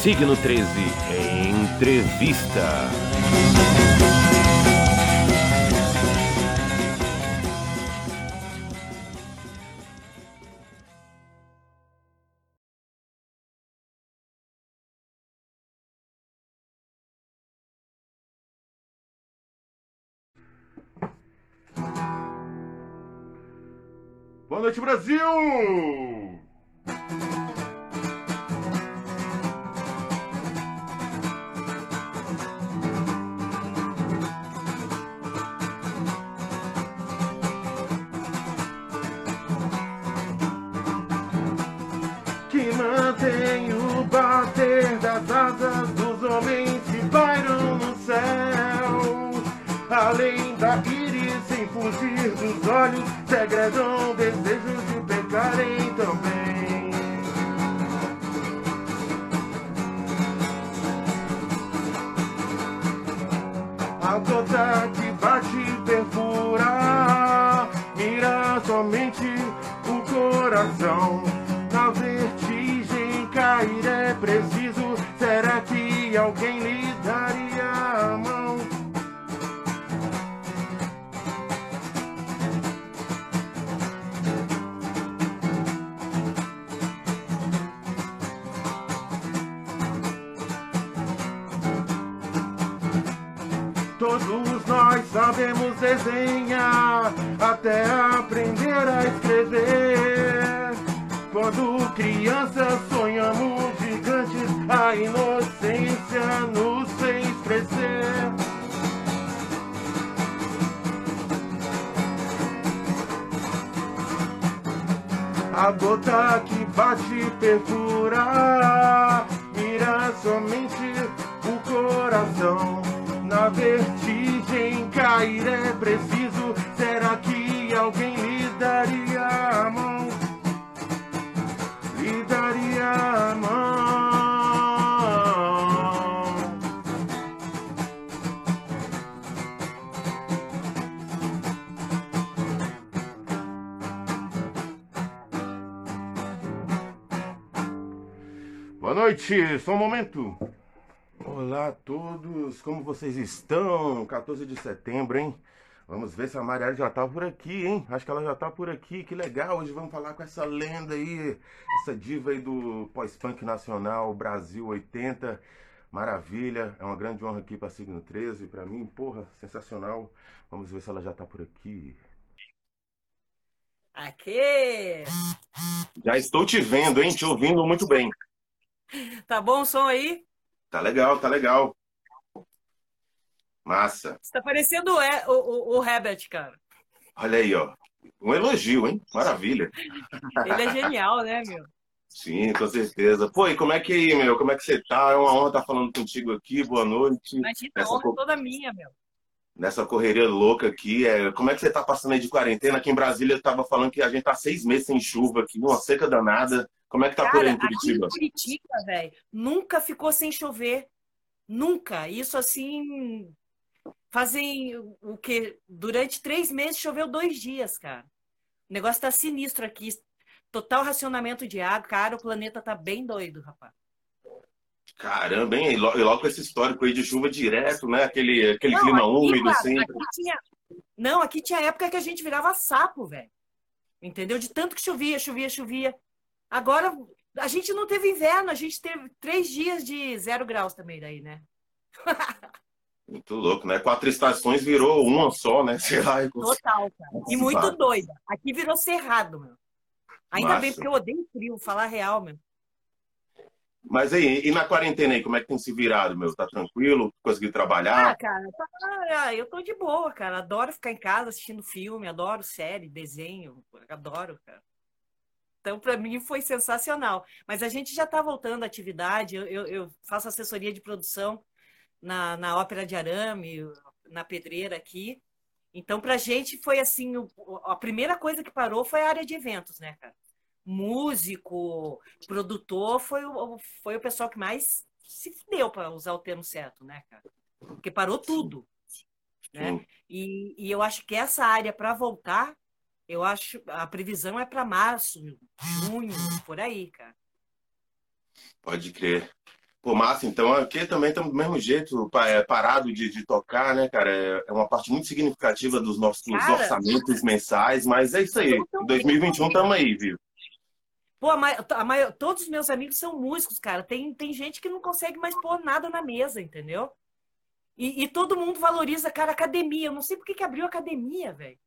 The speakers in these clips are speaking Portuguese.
Signo 13 Entrevista. Boa noite, Brasil! Olhos, segredam desejos de pecarem também. A gota que bate perfura, mira somente o coração. Na vertigem cair é preciso. Será que alguém lhe sabemos desenhar até aprender a escrever. Quando crianças sonhamos gigantes, a inocência nos fez crescer. A gota que bate perfura, mira somente o coração. Na vertigem cair é preciso. Será que alguém lhe daria a mão? Lhe daria a mão. Boa noite, só um momento. Olá a todos, como vocês estão? 14 de setembro, hein? Vamos ver se a Marielle já tá por aqui, hein? Acho que ela já tá por aqui, que legal. Hoje vamos falar com essa lenda aí, essa diva aí do pós-punk nacional, Brasil 80. Maravilha, é uma grande honra aqui para Signo 13, para mim, porra, sensacional. Vamos ver se ela já tá por aqui. Aqui! Já estou te vendo, hein? Te ouvindo muito bem. Tá bom o som aí? Tá legal, tá legal. Massa. Você tá parecendo o, E- o, o, Herbert, cara. Olha aí, ó. Um elogio, hein? Maravilha. Ele é genial, né, meu? Sim, com certeza. Pô, e como é que aí, meu? Como é que você tá? É uma honra estar falando contigo aqui. Boa noite. Imagina, Essa honra co- toda minha, meu. Nessa correria louca aqui. É... Como é que você tá passando aí de quarentena? Aqui em Brasília eu tava falando que a gente tá seis meses sem chuva aqui, uma seca danada. Como é que tá por aí Cara, em aqui em Curitiba? Curitiba, velho, nunca ficou sem chover. Nunca. Isso assim. Fazem o quê? Durante três meses choveu dois dias, cara. O negócio tá sinistro aqui. Total racionamento de água. Cara, o planeta tá bem doido, rapaz. Caramba, hein? E lo- e logo com esse histórico aí de chuva direto, né? Aquele, aquele Não, clima aqui, úmido cara, sempre. aqui tinha... Não, aqui tinha época que a gente virava sapo, velho. Entendeu? De tanto que chovia, chovia, chovia. Agora, a gente não teve inverno, a gente teve três dias de zero graus também daí, né? Muito louco, né? Quatro estações virou uma só, né? Sei lá. Total, cara. E muito doida. Aqui virou cerrado, meu. Ainda Massa. bem, porque eu odeio frio, falar real, meu. Mas aí, e na quarentena aí, como é que tem se virado, meu? Tá tranquilo? Conseguiu Ah, trabalhar? cara, tá- ah, eu tô de boa, cara. Adoro ficar em casa assistindo filme, adoro série, desenho, adoro, cara. Então, para mim, foi sensacional. Mas a gente já está voltando à atividade. Eu, eu- eu faço assessoria de produção na, na Ópera de Arame, na Pedreira aqui. Então, para a gente foi assim: o- a primeira coisa que parou foi a área de eventos, né, cara? Músico, produtor, foi o, foi o pessoal que mais se fudeu, para usar o termo certo, né, cara? Porque parou tudo. Né? Sim. E, e eu acho que essa área, para voltar, eu acho a previsão é para março, junho, por aí, cara. Pode crer. Pô, massa, então aqui também estamos do mesmo jeito, é, parado de, de tocar, né, cara? É, é uma parte muito significativa dos nossos cara, orçamentos mensais, mas é isso aí. Em 2021 estamos aí, viu? Pô, a, a, todos os meus amigos são músicos, cara. Tem, tem gente que não consegue mais pôr nada na mesa, entendeu? E, e todo mundo valoriza, cara, academia. Eu não sei por que, que abriu academia, velho.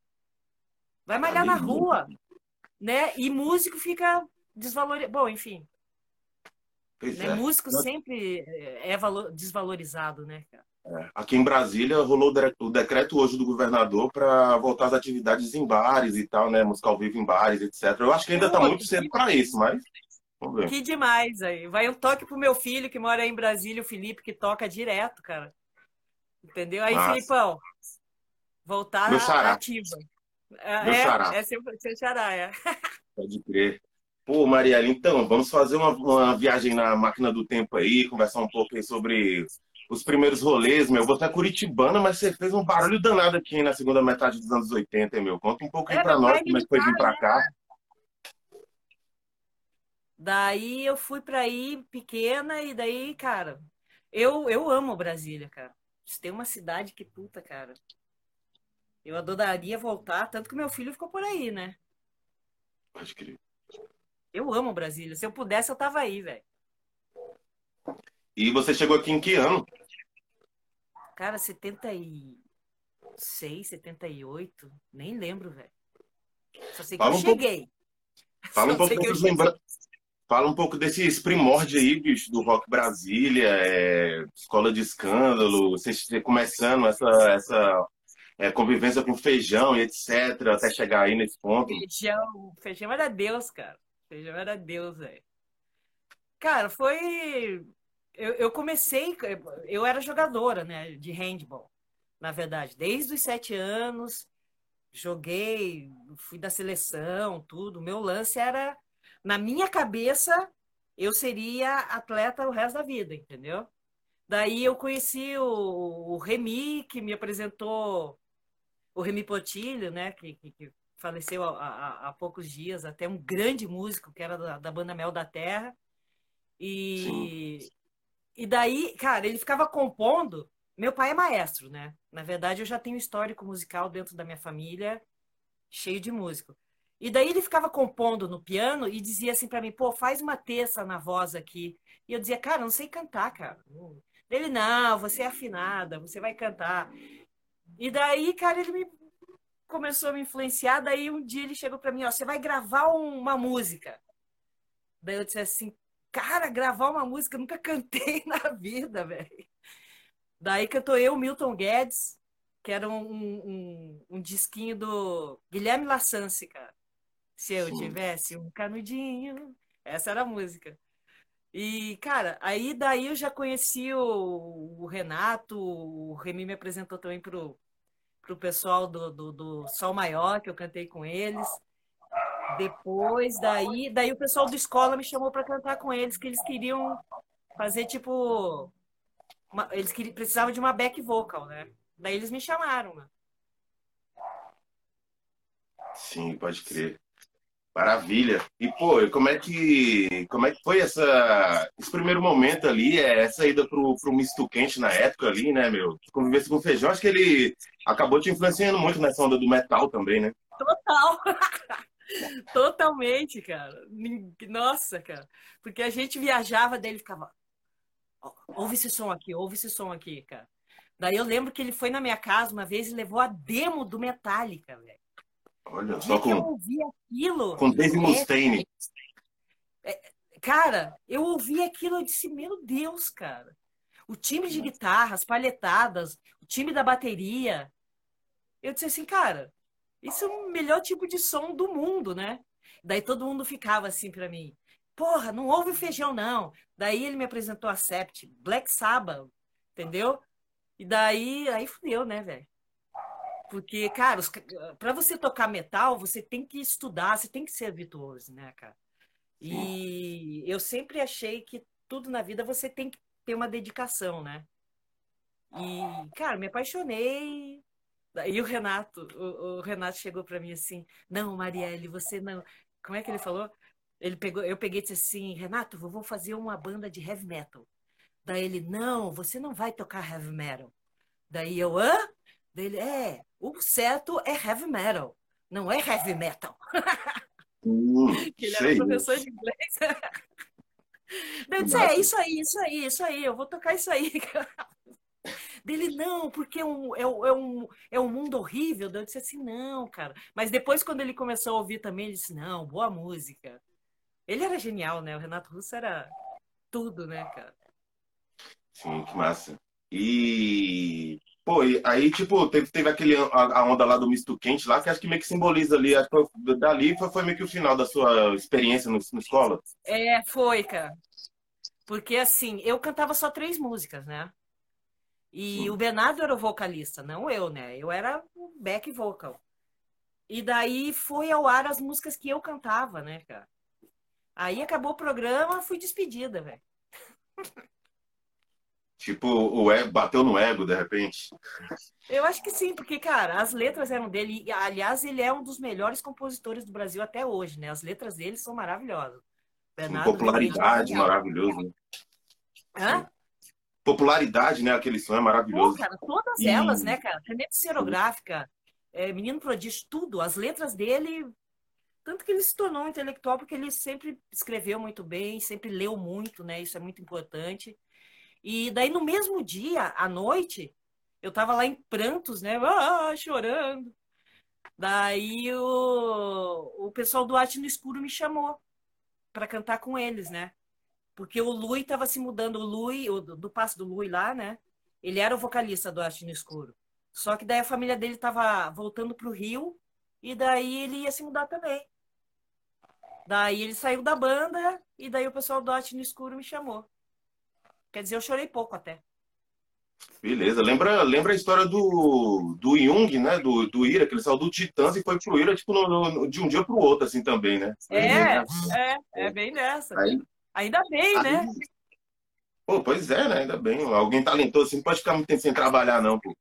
Vai malhar na rua, né? E músico fica desvalorizado. Bom, enfim. Né? É. Músico sempre é valor... desvalorizado, né, cara? É. Aqui em Brasília rolou o decreto hoje do governador para voltar às atividades em bares e tal, né? Música ao vivo em bares, etc. Eu acho que ainda está muito cedo para isso, mas vamos ver. Que demais aí. Vai um toque pro meu filho que mora aí em Brasília, o Felipe, que toca direto, cara. Entendeu? Aí, Nossa. Filipão, voltar meu ativa. É, xará. é seu, seu xará, é. Pode crer. Pô, Mariela, então, vamos fazer uma, uma, viagem na máquina do tempo aí, conversar um pouco aí sobre os primeiros rolês, meu. Você é curitibana, mas você fez um barulho danado aqui na segunda metade dos anos 80, meu. Conta um pouco aí é, pra nós como é que foi vir pra né? cá. Daí eu fui pra aí pequena e daí, cara, eu, eu amo Brasília, cara. Tem uma cidade que puta, cara. Eu adoraria voltar, tanto que meu filho ficou por aí, né? Pode crer. Eu amo Brasília. Se eu pudesse, eu tava aí, velho. E você chegou aqui em que ano? Cara, 76, 78. Nem lembro, velho. Só sei que Fala eu um cheguei. Pouco... Fala um pouco dessas lembranças. Fala um pouco desses primórdios aí, bicho, do Rock Brasília, é... Escola de Escândalo, você começando essa, essa é, convivência com feijão e etc, até chegar aí nesse ponto. Feijão, feijão era Deus, cara. Feijão era Deus, velho. Cara, foi. Eu, eu comecei. Eu era jogadora, né? De handball, na verdade. Desde os sete anos, joguei, fui da seleção, tudo. Meu lance era. Na minha cabeça, eu seria atleta o resto da vida, entendeu? Daí eu conheci o, o Remy, que me apresentou o Remy Potilho, né? Que, que, faleceu há, poucos dias, até um grande músico que era da, da banda Mel da Terra. E, e daí, cara, ele ficava compondo. Meu pai é maestro, né? Na verdade, eu já tenho histórico musical dentro da minha família, cheio de músico. E daí ele ficava compondo no piano e dizia assim para mim: pô, faz uma terça na voz aqui. E eu dizia: cara, eu não sei cantar, cara. Ele: não, você é afinada, você vai cantar. E daí, cara, ele me começou a me influenciar. Daí um dia ele chegou para mim, ó, você vai gravar uma música. Daí eu disse assim, cara, gravar uma música, eu nunca cantei na vida, velho. Daí cantou eu, Milton Guedes, que era um, um, um disquinho do Guilherme Lassance, cara. Se eu Sim. tivesse um canudinho, essa era a música. E, cara, aí daí eu já conheci o, o Renato, o Remy me apresentou também pro, pro pessoal do, do, do Sol Maior, que eu cantei com eles. Depois, daí, daí o pessoal do escola me chamou para cantar com eles, que eles queriam fazer tipo. Uma, eles queriam, precisavam de uma back vocal, né? Daí eles me chamaram, né? Sim, pode crer. Maravilha. E, pô, como é que, como é que foi essa, esse primeiro momento ali, é, essa ida pro, pro misto quente na época ali, né, meu? Convivência com o feijão, acho que ele acabou te influenciando muito nessa onda do metal também, né? Total. Totalmente, cara. Nossa, cara. Porque a gente viajava dele ficava. Ouve esse som aqui, ouve esse som aqui, cara. Daí eu lembro que ele foi na minha casa uma vez e levou a demo do Metallica, velho. Olha, só com. Eu ouvi aquilo. Com Dave Mustaine. É, cara, eu ouvi aquilo e disse: Meu Deus, cara. O time de guitarras, palhetadas, o time da bateria. Eu disse assim, cara, isso é o melhor tipo de som do mundo, né? Daí todo mundo ficava assim para mim. Porra, não ouve o feijão, não. Daí ele me apresentou a Sept, Black Sabbath, entendeu? E daí, aí fudeu, né, velho? Porque, cara, para você tocar metal, você tem que estudar, você tem que ser virtuoso, né, cara? E eu sempre achei que tudo na vida você tem que ter uma dedicação, né? E, cara, me apaixonei. E o Renato, o, o Renato chegou para mim assim: Não, Marielle, você não. Como é que ele falou? Ele pegou, eu peguei e disse assim: Renato, vou fazer uma banda de heavy metal. Daí ele, não, você não vai tocar heavy metal. Daí eu, hã? Daí ele, é, o certo é heavy metal, não é heavy metal. Hum, que ele era professor de inglês. Eu disse, é, isso aí, isso aí, isso aí, eu vou tocar isso aí. Dele, não, porque é um, é, um, é um mundo horrível. Eu disse assim, não, cara. Mas depois, quando ele começou a ouvir também, ele disse, não, boa música. Ele era genial, né? O Renato Russo era tudo, né, cara? Sim, que massa. E, pô, aí, tipo, teve, teve aquele, a, a, onda lá do misto quente lá, que acho que meio que simboliza ali, acho que dali foi, foi meio que o final da sua experiência no, na escola. É, foi, cara. Porque, assim, eu cantava só três músicas, né? E Sim. o Bernardo era o vocalista, não eu, né? Eu era o back vocal. E daí foi ao ar as músicas que eu cantava, né, cara? Aí acabou o programa, fui despedida, velho. Tipo, o ego, bateu no ego, de repente? Eu acho que sim, porque, cara, as letras eram dele. Aliás, ele é um dos melhores compositores do Brasil até hoje, né? As letras dele são maravilhosas. Bernardo popularidade, maravilhoso. Hã? Popularidade, né? Aquele som é maravilhoso. Pô, cara, todas e... elas, né, cara? Caneta Serográfica, é, Menino Prodígio, tudo. As letras dele. Tanto que ele se tornou um intelectual, porque ele sempre escreveu muito bem, sempre leu muito, né? Isso é muito importante. E daí, no mesmo dia, à noite, eu tava lá em prantos, né? Ah, chorando. Daí o, o pessoal do Arte no Escuro me chamou para cantar com eles, né? Porque o Lui estava se mudando, o Lui, o, do passo do Lui lá, né? Ele era o vocalista do Arte no Escuro. Só que daí a família dele estava voltando para o Rio e daí ele ia se mudar também. Daí ele saiu da banda e daí o pessoal do Arte no Escuro me chamou. Quer dizer, eu chorei pouco até. Beleza. Lembra, lembra a história do, do Jung, né? Do, do Ira, que ele saiu do Titãs e foi pro Ira, tipo, no, no, de um dia pro outro, assim, também, né? É, é, é bem nessa. Aí, Ainda bem, aí, né? Pô, pois é, né? Ainda bem. Alguém talentoso assim não pode ficar muito tempo sem trabalhar, não, pô.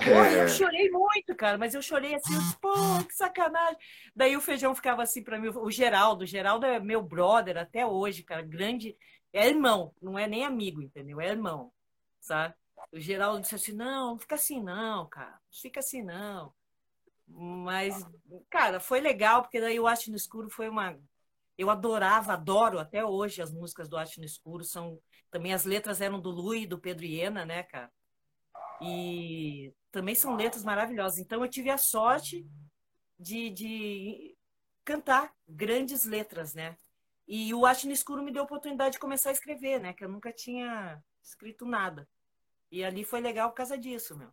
É... eu chorei muito, cara, mas eu chorei assim, eu disse, pô, que sacanagem. Daí o feijão ficava assim para mim, o Geraldo, o Geraldo é meu brother até hoje, cara, grande, é irmão, não é nem amigo, entendeu? É irmão, sabe? O Geraldo disse assim: não, fica assim, não, cara, fica assim, não. Mas, cara, foi legal, porque daí o Arte no Escuro foi uma. Eu adorava, adoro até hoje as músicas do Arte no Escuro. São também as letras eram do Lui, do Pedro Iena, né, cara? E também são letras maravilhosas. Então eu tive a sorte de, de cantar grandes letras, né? E o Arte no Escuro me deu a oportunidade de começar a escrever, né? Que eu nunca tinha escrito nada. E ali foi legal por causa disso, meu.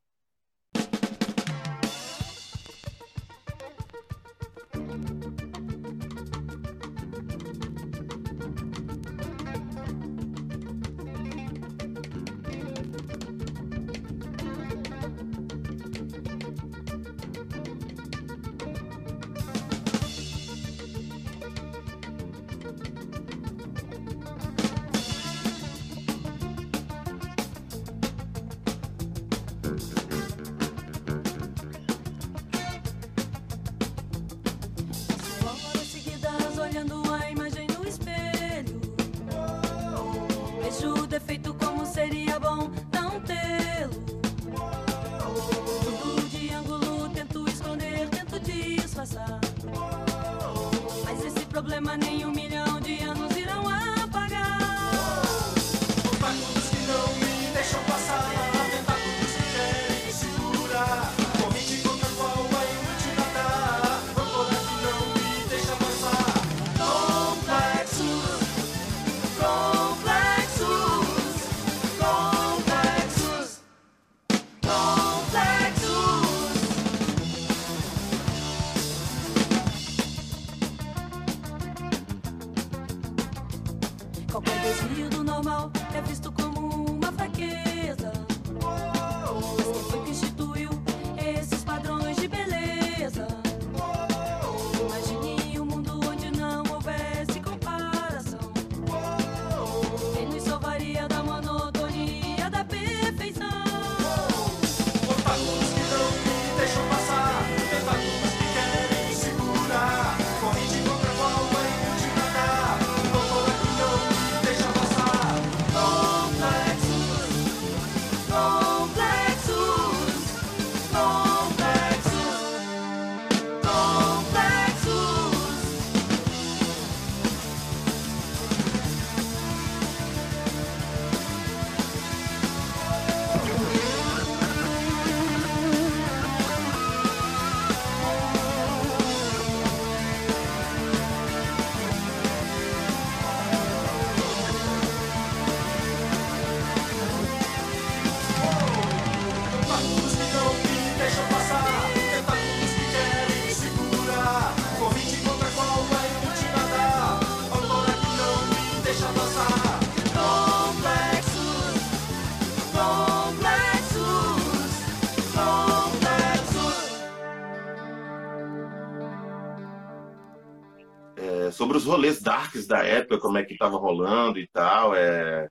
Os rolês darks da época, como é que tava rolando e tal. É...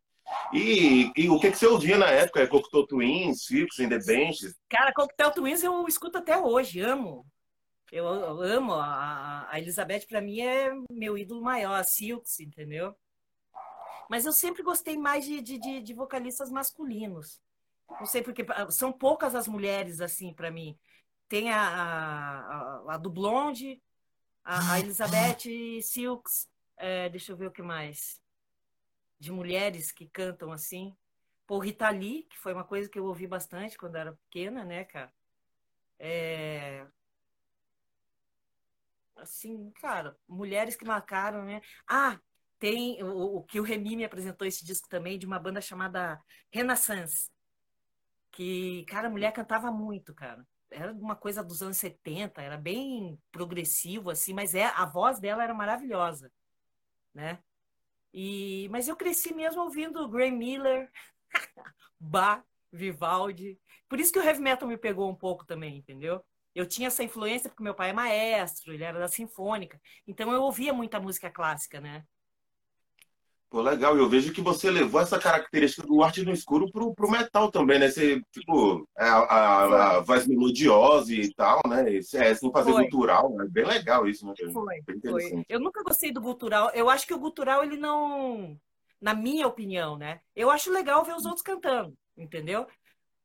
E, e o que, que você ouvia na época? É Cocktail Twins, Circus in the Benches? Cara, Cocktail Twins eu escuto até hoje, amo. Eu, eu amo. A, a Elizabeth, para mim, é meu ídolo maior, a Silks, entendeu? Mas eu sempre gostei mais de, de, de vocalistas masculinos. Não sei porque são poucas as mulheres assim para mim. Tem a, a, a, do Blonde, a, a Elizabeth Silks, é, deixa eu ver o que mais. De mulheres que cantam assim. Por Rita Lee, que foi uma coisa que eu ouvi bastante quando era pequena, né, cara? É... Assim, cara, mulheres que marcaram, né? Ah, tem o, o que o Remy me apresentou esse disco também, de uma banda chamada Renaissance. Que, cara, a mulher cantava muito, cara era uma coisa dos anos 70, era bem progressivo, assim, mas é, a voz dela era maravilhosa, né? E, mas eu cresci mesmo ouvindo Gray Miller, Bach, Vivaldi. Por isso que o heavy metal me pegou um pouco também, entendeu? Eu tinha essa influência porque meu pai é maestro, ele era da sinfônica. Então eu ouvia muita música clássica, né? Pô, legal. Eu vejo que você levou essa característica do arte no escuro pro, pro metal também, né? Você, tipo, é, a, a, a voz melodiosa e tal, né? Esse, é, sem fazer foi. gutural. É bem legal isso, né? Foi, foi. Eu nunca gostei do gutural. Eu acho que o gutural, ele não... Na minha opinião, né? Eu acho legal ver os outros cantando, entendeu?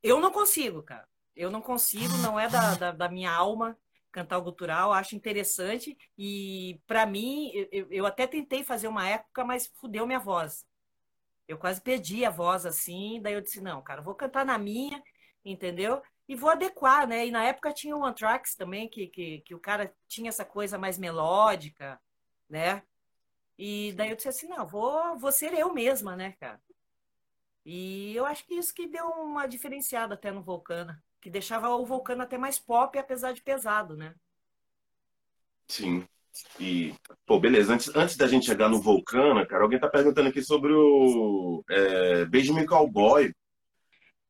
Eu não consigo, cara. Eu não consigo, não é da, da, da minha alma cantar gutural, acho interessante e para mim eu, eu, até tentei fazer uma época, mas fudeu minha voz. Eu quase perdi a voz assim, daí eu disse não, cara, vou cantar na minha, entendeu? E vou adequar, né? E na época tinha o Anthrax também, que, que, que o cara tinha essa coisa mais melódica, né? E daí eu disse assim, não, vou, vou ser eu mesma, né, cara? E eu acho que isso que deu uma diferenciada até no Vulcana que deixava o Vulcano até mais pop, apesar de pesado, né? Sim. E, pô, beleza. Antes, antes da gente chegar no Vulcana, cara, alguém tá perguntando aqui sobre o é, Benjamin Cowboy.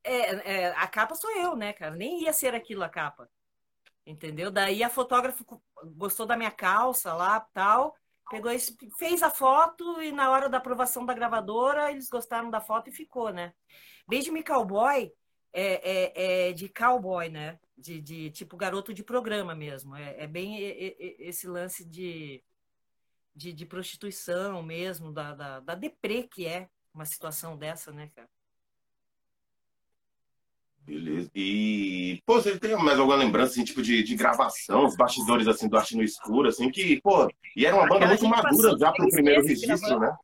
É, é, a capa sou eu, né, cara? Nem ia ser aquilo a capa. Entendeu? Daí a fotógrafa gostou da minha calça lá tal, pegou esse, fez a foto e na hora da aprovação da gravadora eles gostaram da foto e ficou, né? Benjamin Cowboy é, é, é de cowboy, né? De, de, tipo garoto de programa mesmo. É, é bem esse lance de, de, de prostituição mesmo, da, da, da deprê que é uma situação dessa, né, cara? Beleza. E, pô, você tem mais alguma lembrança, assim, tipo, de, de gravação, os bastidores, assim, do Arte no Escuro, assim, que, pô, e era uma banda muito madura já pro primeiro registro, gravando. né?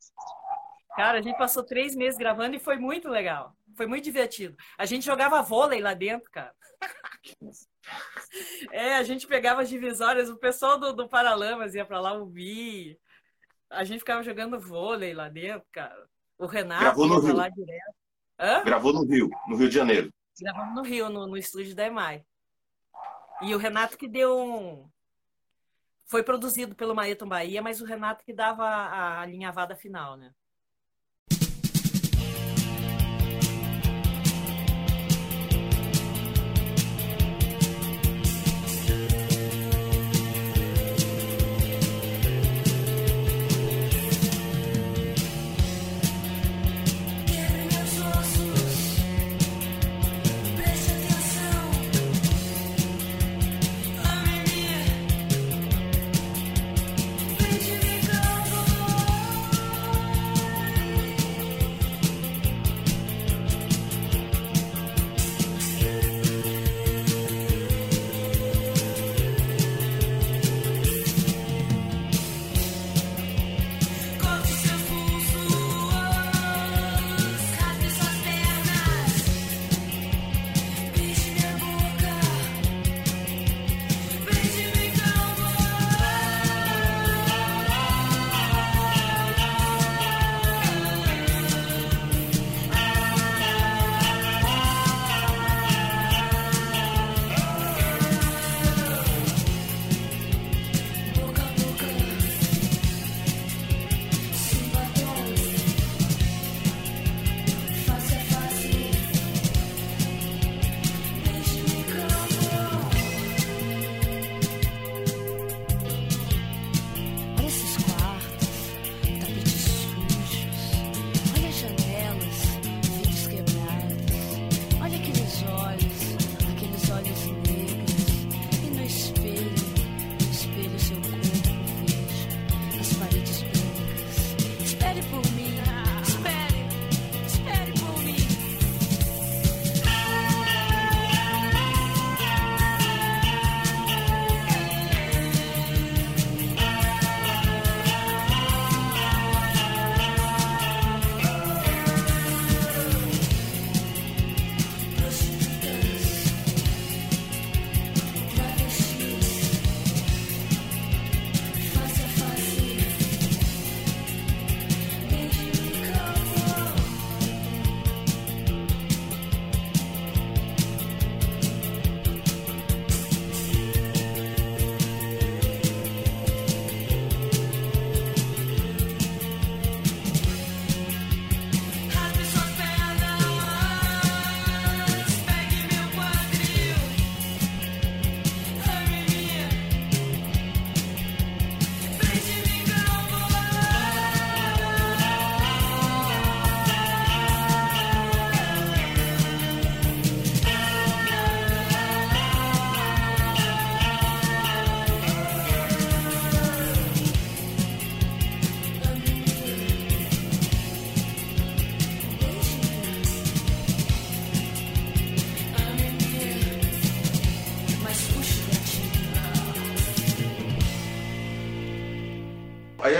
Cara, a gente passou três meses gravando e foi muito legal. Foi muito divertido. A gente jogava vôlei lá dentro, cara. É, a gente pegava as divisórias, o pessoal do, do Paralamas ia para lá ouvir. A gente ficava jogando vôlei lá dentro, cara. O Renato Gravou no Rio. lá direto. Hã? Gravou no Rio, no Rio de Janeiro. Gravamos no Rio, no, no estúdio da EMAI. E o Renato que deu um. Foi produzido pelo Maieton Bahia, mas o Renato que dava a, a alinhavada final, né?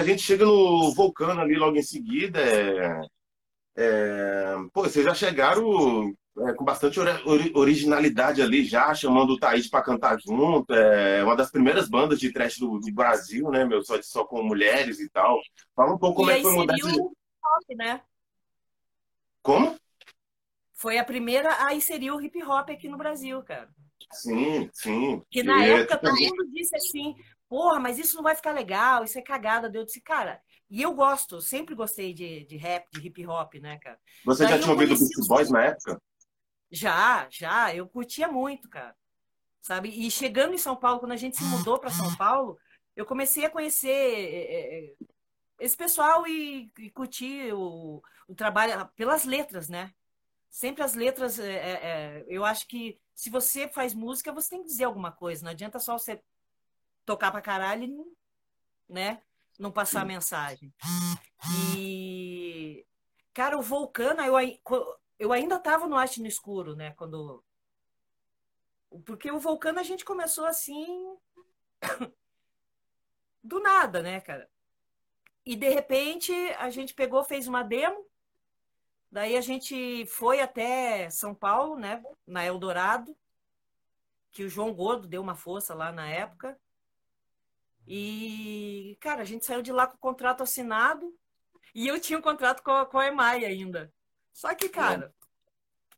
Gente chega no Vulcano ali logo em seguida. É, é, pô, vocês já chegaram é, com bastante ori originalidade ali já, chamando o Thaís para cantar junto. É uma das primeiras bandas de trash do, do, Brasil, né, meu? Só, só com mulheres e tal. Fala um pouco como é que foi mudar esse... hop, né? Como? Foi a primeira a inserir o hip hop aqui no Brasil, cara. Sim, sim. Que na é, época todo mundo disse assim, porra, mas isso não vai ficar legal, isso é cagada. Eu disse, cara, e eu gosto, sempre gostei de, de rap, de hip hop, né, cara? Você Daí já tinha ouvido Beast Boys na época? Já, já, eu curtia muito, cara. Sabe? E chegando em São Paulo, quando a gente se mudou para São Paulo, eu comecei a conhecer é, esse pessoal e, e curtir o, o trabalho pelas letras, né? Sempre as letras, é, é, eu acho que se você faz música, você tem que dizer alguma coisa. Não adianta só você tocar pra caralho e né? não passar a mensagem. E, cara, o Vulcano, eu, eu ainda estava no Arte no Escuro, né? Quando. Porque o Vulcano a gente começou assim. do nada, né, cara? E de repente a gente pegou, fez uma demo. Daí a gente foi até São Paulo, né? Na Eldorado. Que o João Gordo deu uma força lá na época. E, cara, a gente saiu de lá com o contrato assinado e eu tinha um contrato com a, com a EMAI ainda. Só que, cara,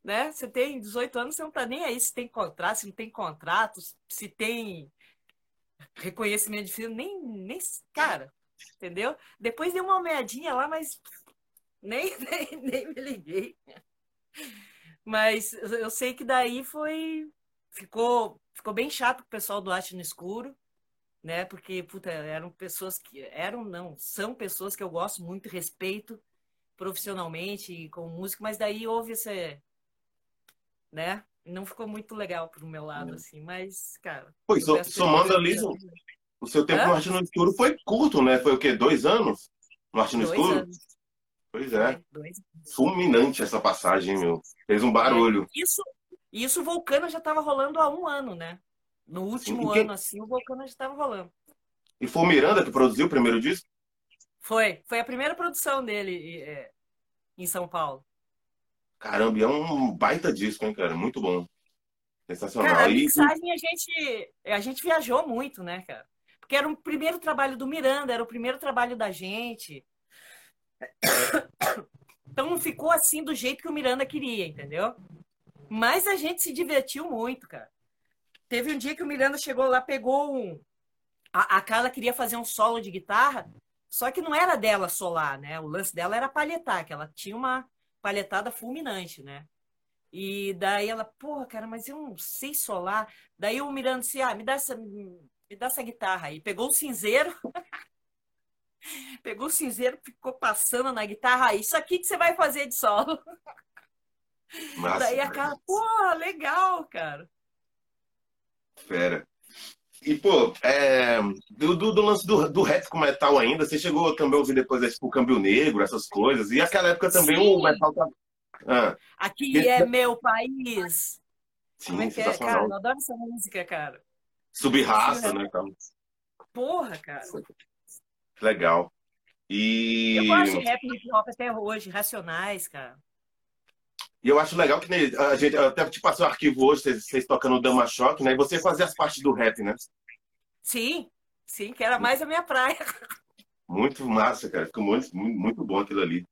é. né? Você tem 18 anos, você não tá nem aí se tem contrato, se não tem contrato, se tem reconhecimento de filho, nem, nem. Cara, entendeu? Depois dei uma olhadinha lá, mas nem, nem, nem me liguei. Mas eu sei que daí foi. Ficou, ficou bem chato pro pessoal do Arte no Escuro né? Porque, puta, eram pessoas que. Eram, não, são pessoas que eu gosto muito, respeito profissionalmente e como músico, mas daí houve esse. né? Não ficou muito legal pro meu lado, assim, mas, cara. Pois, so, somando ali, o seu tempo Hã? no Arte no Escuro foi curto, né? Foi o quê? Dois anos? No Arte no dois Escuro? Anos. Pois é. Fulminante essa passagem, meu. Fez um barulho. É, isso, isso o Vulcano já estava rolando há um ano, né? No último quem... ano, assim, o Vulcano já estava rolando. E foi o Miranda que produziu o primeiro disco? Foi. Foi a primeira produção dele é, em São Paulo. Caramba, é um baita disco, hein, cara? Muito bom. Sensacional. Cara, a mixagem a gente, a gente viajou muito, né, cara? Porque era o primeiro trabalho do Miranda, era o primeiro trabalho da gente. Então não ficou assim do jeito que o Miranda queria, entendeu? Mas a gente se divertiu muito, cara. Teve um dia que o Miranda chegou lá, pegou um. A, a Carla queria fazer um solo de guitarra, só que não era dela solar, né? O lance dela era palhetar, que ela tinha uma palhetada fulminante, né? E daí ela, porra, cara, mas eu não sei solar. Daí o Miranda disse, ah, me dá essa, me dá essa guitarra aí. Pegou o cinzeiro, pegou o cinzeiro, ficou passando na guitarra, isso aqui que você vai fazer de solo. Massa, daí a cara, porra, legal, cara. Fera. E, pô, é, do, do, do, lance do, do rap com metal ainda, você chegou também a ouvir depois, é, tipo, o Câmbio Negro, essas coisas. E aquela época também Sim. o metal tava... Ah. Aqui é meu país. Sim, Como é que é? Cara, eu adoro essa música, cara. Subraça, né, cara? Porra, cara. Legal. E... Eu gosto de rap e hip hop até hoje, racionais, cara. E eu acho legal que né, a gente até te passou o arquivo hoje, vocês, vocês tocando Dama Choque, né? E você fazia as partes do rap, né? Sim, sim, que era mais a minha praia. Muito massa, cara. Ficou muito, muito bom aquilo ali.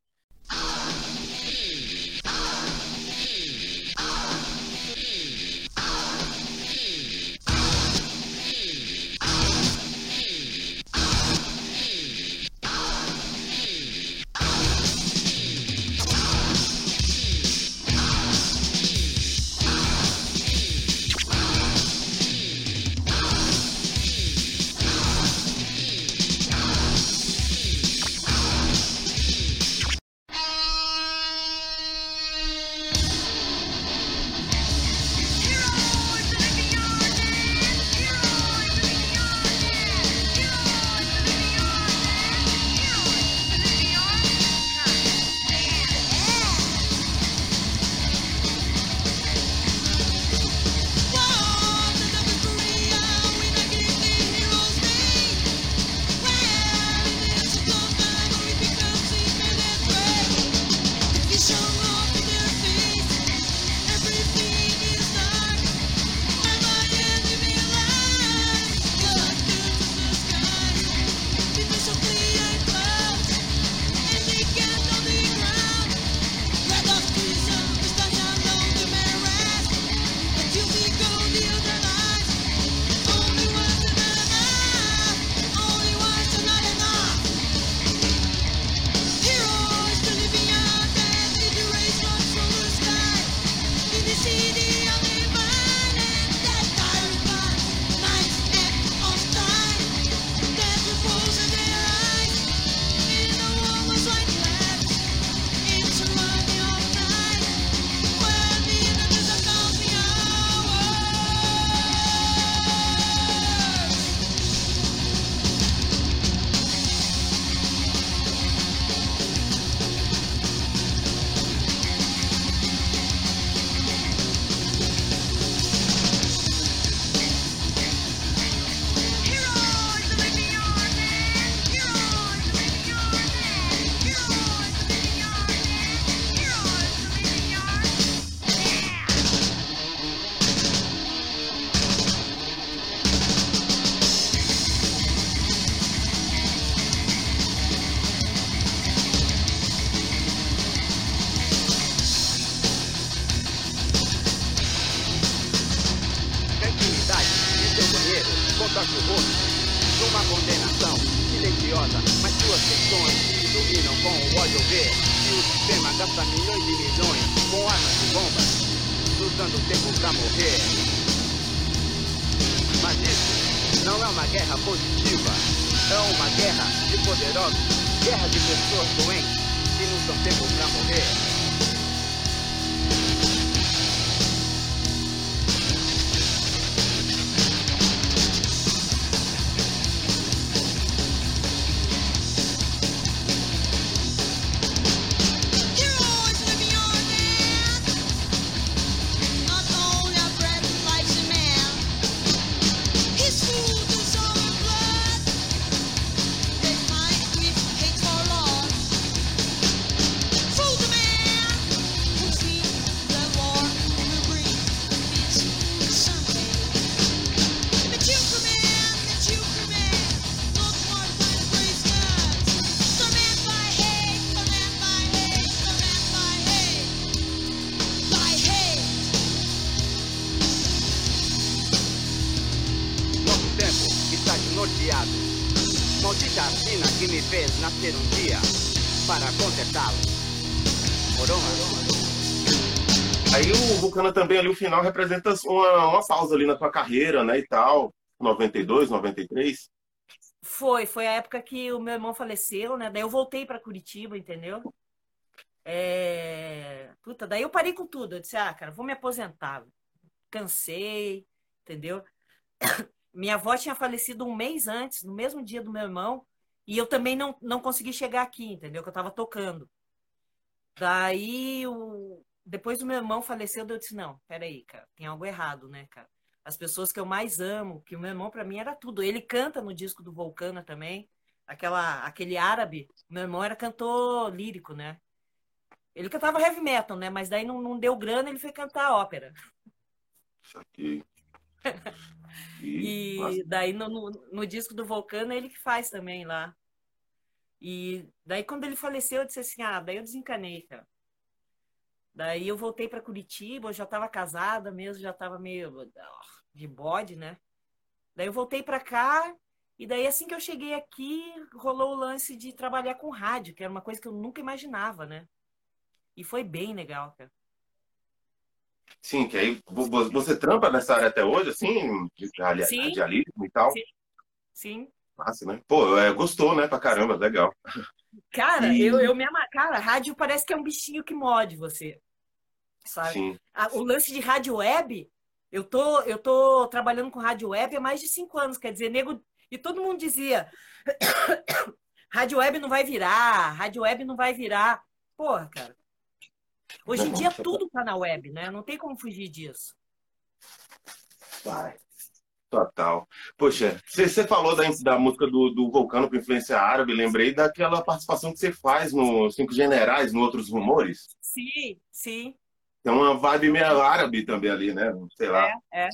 Positiva, é uma guerra de poderosos, guerra de pessoas doentes que não dão tempo pra morrer. Vulcana também ali, o final representa uma, uma pausa ali na tua carreira, né, e tal. 92, 93. Foi, foi a época que o meu irmão faleceu, né? Daí eu voltei para Curitiba, entendeu? É... Puta, daí eu parei com tudo. Eu disse, ah, cara, vou me aposentar. Cansei, entendeu? Minha avó tinha falecido um mês antes, no mesmo dia do meu irmão, e eu também não, não consegui chegar aqui, entendeu? Que eu tava tocando. Daí o, depois do meu irmão faleceu, eu disse, não, peraí, cara, tem algo errado, né, cara? As pessoas que eu mais amo, que o meu irmão para mim era tudo. Ele canta no disco do Vulcana também, aquela, aquele árabe. Meu irmão era cantor lírico, né? Ele cantava heavy metal, né? Mas daí não, não deu grana, ele foi cantar ópera. Isso aqui. E, e daí no, no, no, disco do Vulcano ele que faz também lá. E daí quando ele faleceu, eu disse assim, ah, daí eu desencanei, cara. Daí eu voltei para Curitiba, eu já estava casada mesmo, já estava meio de bode, né? Daí eu voltei para cá e daí assim que eu cheguei aqui, rolou o lance de trabalhar com rádio, que era uma coisa que eu nunca imaginava, né? E foi bem legal, cara. Sim, que aí você trampa nessa área até hoje, assim, de radialismo e tal? Sim. Sim. Massa, né? Pô, é, gostou, né? Pra caramba, legal. Cara, e... eu, eu me ama... Cara, rádio parece que é um bichinho que morde você sabe? o lance de rádio web, eu tô, eu tô trabalhando com rádio web há mais de cinco anos, quer dizer, nego. E todo mundo dizia: rádio web não vai virar, rádio web não vai virar. Porra, cara. Hoje em dia tudo tá na web, né? Não tem como fugir disso. Vai. Total. Poxa, você falou da, da música do, do Vulcano com influência árabe, lembrei daquela participação que você faz no Cinco Generais, no Outros Rumores. Sim, sim. Tem uma vibe meio árabe também ali, né? Sei lá. É, é.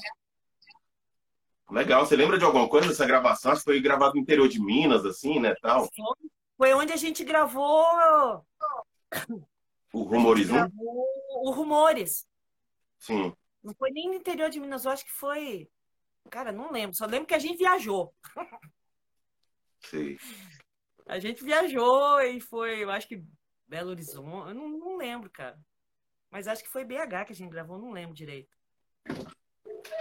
Legal. Você lembra de alguma coisa dessa gravação? Acho que foi gravado no interior de Minas, assim, né? Tal. Foi onde a gente gravou. O Rumores 1? O Rumores. Sim. Não foi nem no interior de Minas, eu acho que foi. Cara, não lembro. Só lembro que a gente viajou. Sim. A gente viajou e foi, eu acho que Belo Horizonte. Eu não, não lembro, cara. Mas acho que foi BH que a gente gravou, não lembro direito.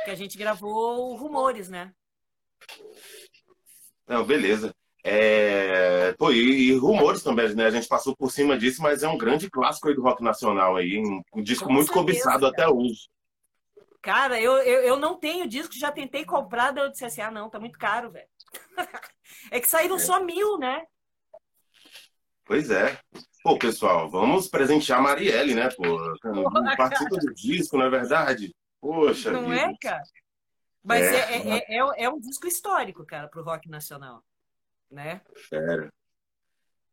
Que a gente gravou Rumores, né? Não, beleza. É... Pô, e, e, rumores também, né? A gente passou por cima disso, mas é um grande clássico aí do rock nacional aí, um disco Com muito certeza, cobiçado cara. até hoje. Cara, eu, eu, eu não tenho disco, já tentei comprar, daí eu disse assim, ah não, tá muito caro, velho. é que saíram é. só mil, né? Pois é. Pô, pessoal, vamos presentear a Marielle, né, pô? Participa do disco, não é verdade? Poxa Não vida. é, cara? Mas é, é, é, é, é um disco histórico, cara, pro rock nacional, né? Sério.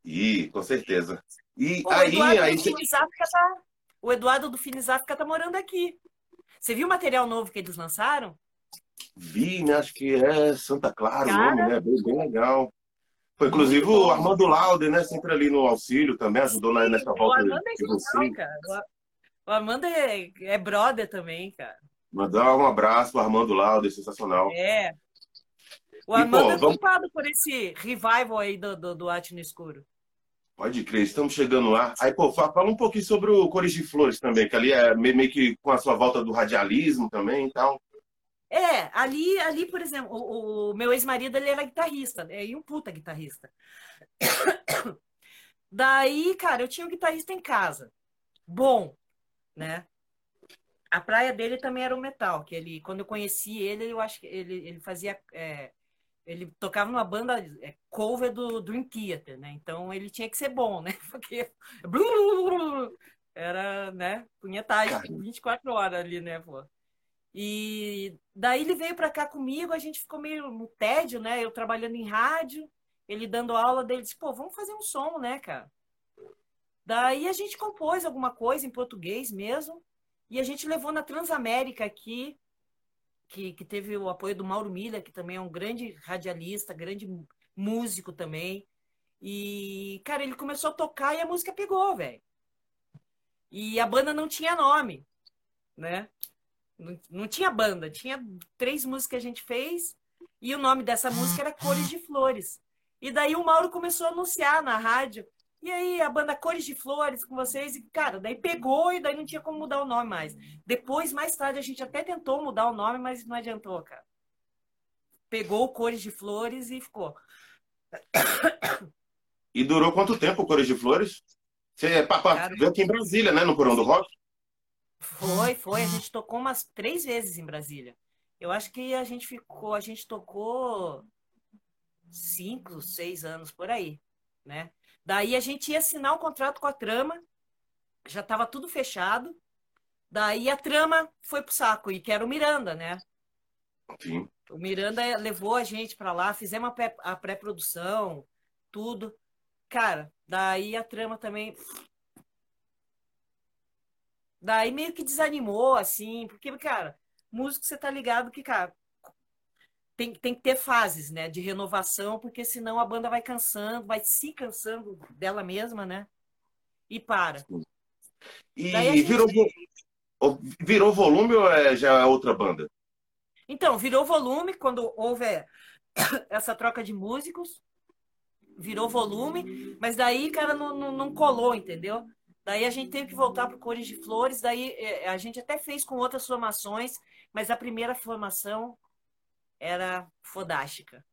E, com certeza. E Pô, aí... O Eduardo, aí do tá... o Eduardo do Finis África tá morando aqui. Você viu o material novo que eles lançaram? Vi, né? Acho que é Santa Clara cara... o nome, né? Bem, bem legal. Foi inclusive o Armando Lauder, né? Sempre ali no auxílio também, ajudou Sim, nessa volta. O Armando é genial, cara. O Armando é, é brother também, cara. Mandar um abraço pro Armando Lauder, sensacional. É. O Armando é culpado por esse revival aí do, do, do Arte no Escuro. Pode crer, estamos chegando lá. Aí, pô, fala um pouquinho sobre o Cores de Flores também, que ali é meio que com a sua volta do radialismo também e tal. É, ali, ali por exemplo, o, o meu ex-marido ele era guitarrista, né? E um puta guitarrista. Daí, cara, eu tinha um guitarrista em casa. Bom, né? A praia dele também era o metal, que ele, quando eu conheci ele, eu acho que ele, ele fazia é, ele tocava numa banda é, cover do Dream Theater, né? Então ele tinha que ser bom, né? Porque era, né, punhetagem 24 horas ali, né, pô? E daí ele veio para cá comigo, a gente ficou meio no tédio, né? Eu trabalhando em rádio, ele dando aula dele, disse, pô, vamos fazer um som, né, cara? Daí a gente compôs alguma coisa em português mesmo, e a gente levou na Transamérica aqui, que, que teve o apoio do Mauro Miller, que também é um grande radialista, grande músico também. E, cara, ele começou a tocar e a música pegou, velho. E a banda não tinha nome, né? Não, não tinha banda, tinha três músicas que a gente fez e o nome dessa música era Cores de Flores. E daí o Mauro começou a anunciar na rádio e aí, a banda Cores de Flores com vocês, e, cara, daí pegou e daí não tinha como mudar o nome mais. Depois, mais tarde, a gente até tentou mudar o nome, mas não adiantou, cara. Pegou Cores de Flores e ficou. E durou quanto tempo Cores de Flores? Você papá, cara, veio aqui em Brasília, né? No Porão do Rock? Foi, foi. A gente tocou umas três vezes em Brasília. Eu acho que a gente ficou, a gente tocou cinco, seis anos por aí, né? Daí a gente ia assinar o um contrato com a trama, já estava tudo fechado. Daí a trama foi pro saco, e que era o Miranda, né? Sim. O Miranda levou a gente para lá, fizemos a pré-produção, tudo. Cara, daí a trama também. Daí meio que desanimou, assim, porque, cara, músico você tá ligado que, cara, tem, tem que ter fases, né, de renovação, porque senão a banda vai cansando, vai se cansando dela mesma, né? E para. E gente... virou, virou volume ou é, já é outra banda? Então, virou volume quando houve essa troca de músicos, virou volume, mas daí, cara, não, não, não colou, entendeu? Daí a gente teve que voltar para Cores de Flores, daí é, a gente até fez com outras formações, mas a primeira formação era fodástica.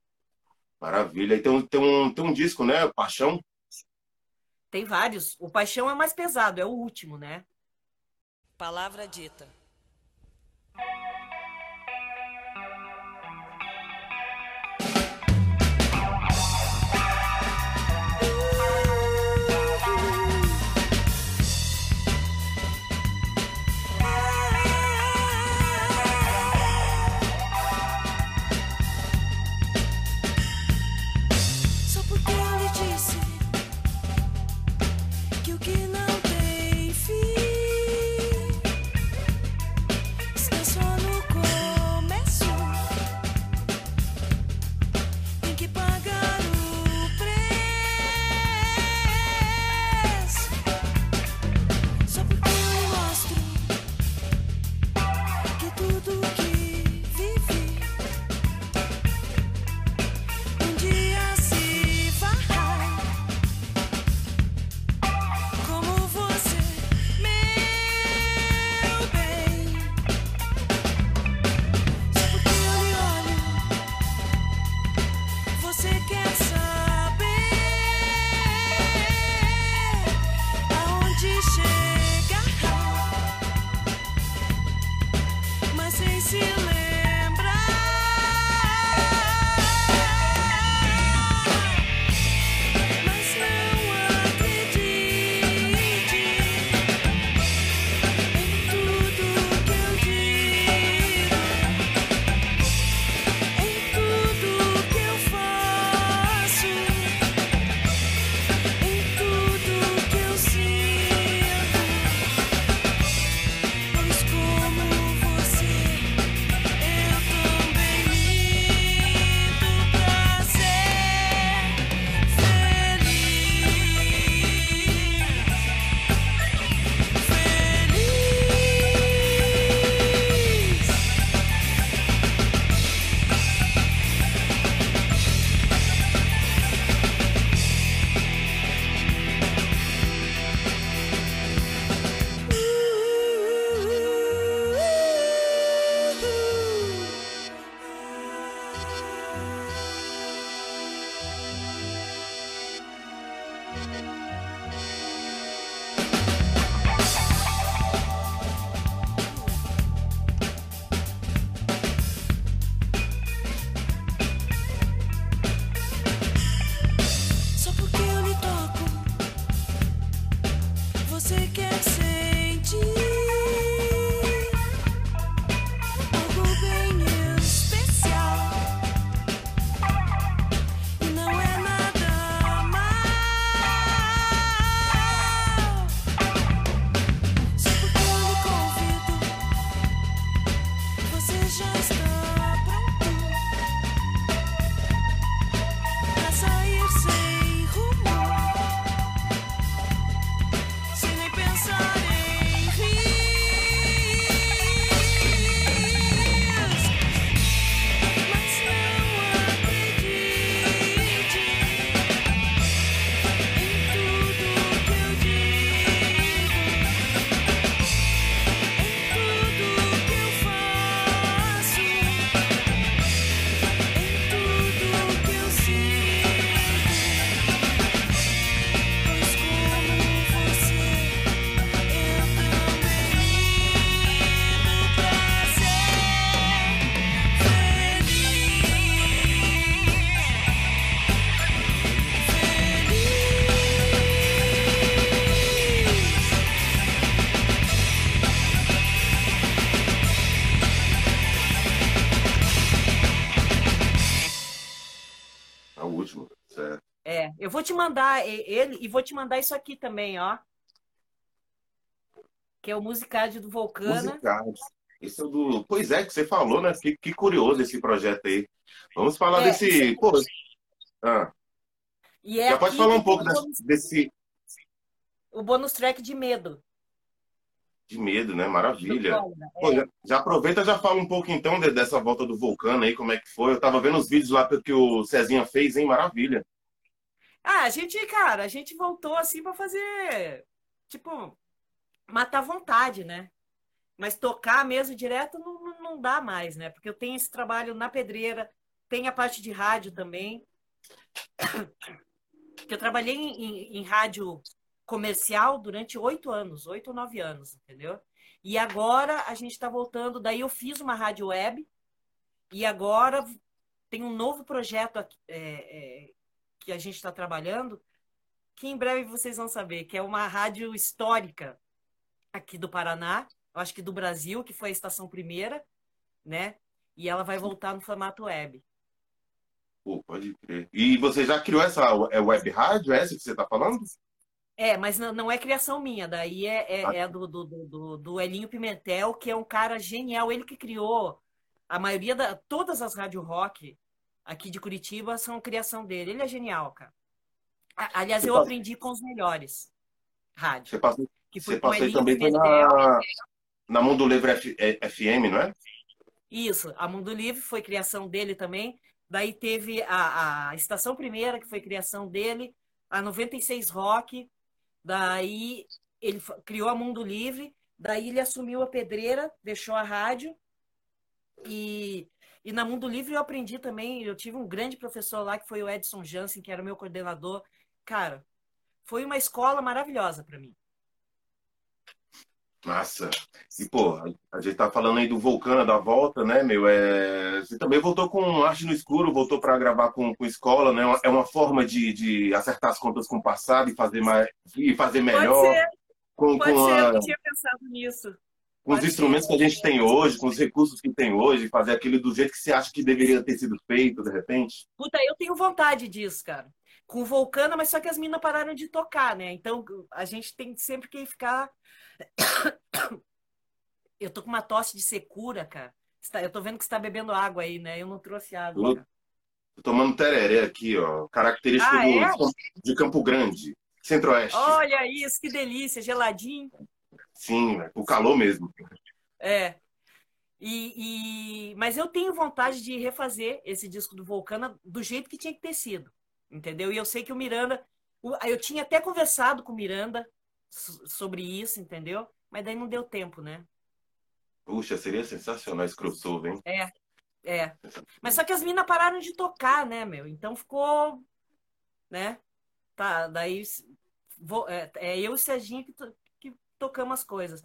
Maravilha. E tem um, tem, um, tem um disco, né? Paixão? Tem vários. O Paixão é mais pesado, é o último, né? Palavra dita. Vou te mandar ele e vou te mandar isso aqui também, ó. Que é o Musicard do Vulcana. Musicard. Esse é do. Pois é, que você falou, né? Que, que curioso esse projeto aí. Vamos falar é, desse. Pô, ah. É Já pode falar um pouco desse, desse. O bônus track de medo. De medo, né? Maravilha. Pô, já, já, aproveita já fala um pouco então de, dessa volta do Vulcano aí, como é que foi. Eu tava vendo os vídeos lá que o Cezinha fez, hein? Maravilha. Ah, a gente, cara, a gente voltou assim para fazer, tipo, matar vontade, né? Mas tocar mesmo direto não, não dá mais, né? Porque eu tenho esse trabalho na pedreira, tem a parte de rádio também. Que eu trabalhei em, em, em rádio comercial durante oito anos, oito ou nove anos, entendeu? E agora a gente está voltando. Daí eu fiz uma rádio web e agora tem um novo projeto é, é, que a gente está trabalhando, que em breve vocês vão saber, que é uma rádio histórica aqui do Paraná, eu acho que do Brasil, que foi a estação primeira, né? E ela vai voltar no formato web. Pô, pode crer. E você já criou essa é web rádio, essa que você está falando? É, mas não, não é criação minha, daí é, é, ah. é do, do, do, do, Elinho Pimentel, que é um cara genial, ele que criou a maioria da. Todas as rádio rock aqui de Curitiba são criação dele. Ele é genial, cara. Aliás, você eu aprendi com os melhores rádio. Você passou, que foi você passou também foi na, na Mundo Livre F, FM, não é? Isso, a Mundo Livre foi criação dele também. Daí teve a, a Estação Primeira, que foi criação dele, a 96 Rock, Daí ele criou a Mundo Livre, daí ele assumiu a pedreira, deixou a rádio e, e na Mundo Livre eu aprendi também, eu tive um grande professor lá que foi o Edson Jansen, que era meu coordenador. Cara, foi uma escola maravilhosa para mim. Massa. E, pô, a gente tá falando aí do Vulcana da volta, né, meu? É... Você também voltou com Arte no Escuro, voltou para gravar com, com escola, né? É uma forma de, de acertar as contas com o passado e fazer, mais, e fazer melhor. Pode ser. Com, Pode com ser, a... eu não tinha pensado nisso. Com os instrumentos que a gente tem hoje, com os recursos que tem hoje, fazer aquilo do jeito que você acha que deveria ter sido feito, de repente. Puta, eu tenho vontade disso, cara. Com Vulcana, mas só que as minas pararam de tocar, né? Então a gente tem sempre que ficar eu tô com uma tosse de secura, cara. Eu tô vendo que você tá bebendo água aí, né? Eu não trouxe água. Tô tomando tereré aqui, ó. Característico ah, é? de Campo Grande, Centro-Oeste. Olha isso, que delícia, geladinho. Sim, o calor mesmo. É. E, e, Mas eu tenho vontade de refazer esse disco do Vulcana do jeito que tinha que ter sido. Entendeu? E eu sei que o Miranda. Eu tinha até conversado com o Miranda sobre isso, entendeu? Mas daí não deu tempo, né? Puxa, seria sensacional esse crossover, hein? É, é. Mas só que as minas pararam de tocar, né, meu? Então ficou, né? Tá, daí vou, é, é eu e o Serginho que tocamos as coisas.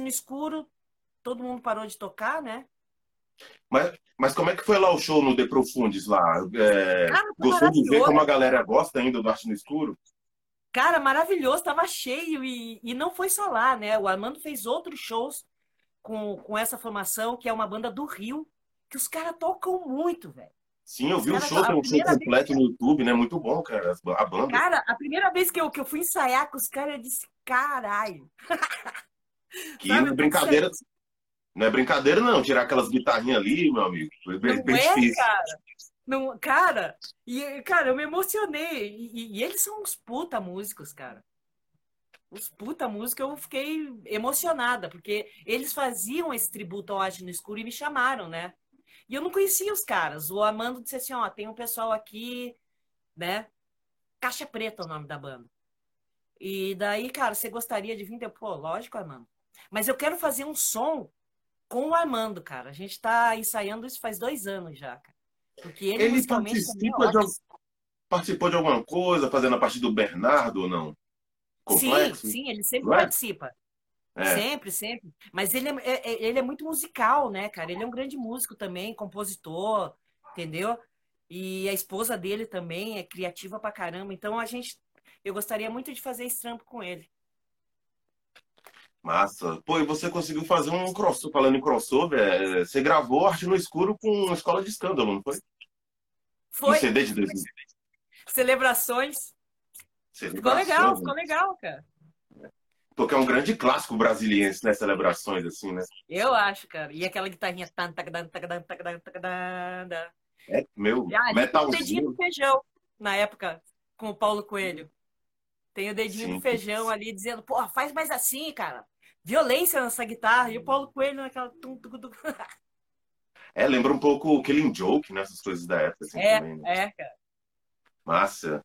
No Escuro, todo mundo parou de tocar, né? Mas, mas como é que foi lá o show no The Profundis lá? É, Cara, foi gostou de ver como a galera gosta ainda do Arte no Escuro? Cara, maravilhoso, tava cheio e, e não foi só lá, né? O Armando fez outros shows com, com essa formação, que é uma banda do Rio, que os caras tocam muito, velho. Sim, eu vi o show, tem um show completo no YouTube, né? Muito bom, cara, a banda. Cara, a primeira vez que eu, que eu fui ensaiar com os caras, eu disse, caralho. Que sabe, não é brincadeira. Não é brincadeira, não. Tirar aquelas guitarrinhas ali, meu amigo. Foi bem, Não bem é, difícil. cara. Não, cara, e, cara, eu me emocionei. E, e- eles são uns puta músicos, cara. Os puta músicos, eu fiquei emocionada, porque eles faziam esse tributo ao Arte no Escuro e me chamaram, né? E eu não conhecia os caras. O Armando disse assim: ó, tem um pessoal aqui, né? Caixa Preta é o nome da banda. E daí, cara, você gostaria de vir? Eu, Pô, lógico, Armando. Mas eu quero fazer um som com o Armando, cara. A gente tá ensaiando isso faz dois anos já, cara. Porque ele, Ele é participa de, participou de alguma coisa, fazendo a parte do Bernardo ou não? Complexo? Sim, sim, ele sempre é? participa. É. Sempre, sempre. Mas ele é, é- é- ele é muito musical, né, cara? Ele é um grande músico também, compositor, entendeu? E a esposa dele também é criativa pra caramba. Então a gente. Eu gostaria muito de fazer esse trampo com ele. Massa. Pô, e você conseguiu fazer um crossover, falando em crossover, é, você gravou Arte no Escuro com Escola de Escândalo, não foi? Foi Um CD de 2000. celebrações. Celebrações, Ficou legal, né? ficou legal, cara. Porque é um grande clássico brasiliense, né? Celebrações, assim, né? Eu acho, cara. E aquela guitarrinha. É, meu, Ah, ali tem o dedinho metalzinho. do feijão, na época, com o Paulo Coelho. Tem o dedinho Sim. do feijão ali dizendo, pô, faz mais assim, cara. Violência nessa guitarra. E o Paulo Coelho naquela. É, lembra um pouco o Killing Joke, né? Essas coisas da época, assim, É, também, né? é, cara. Massa.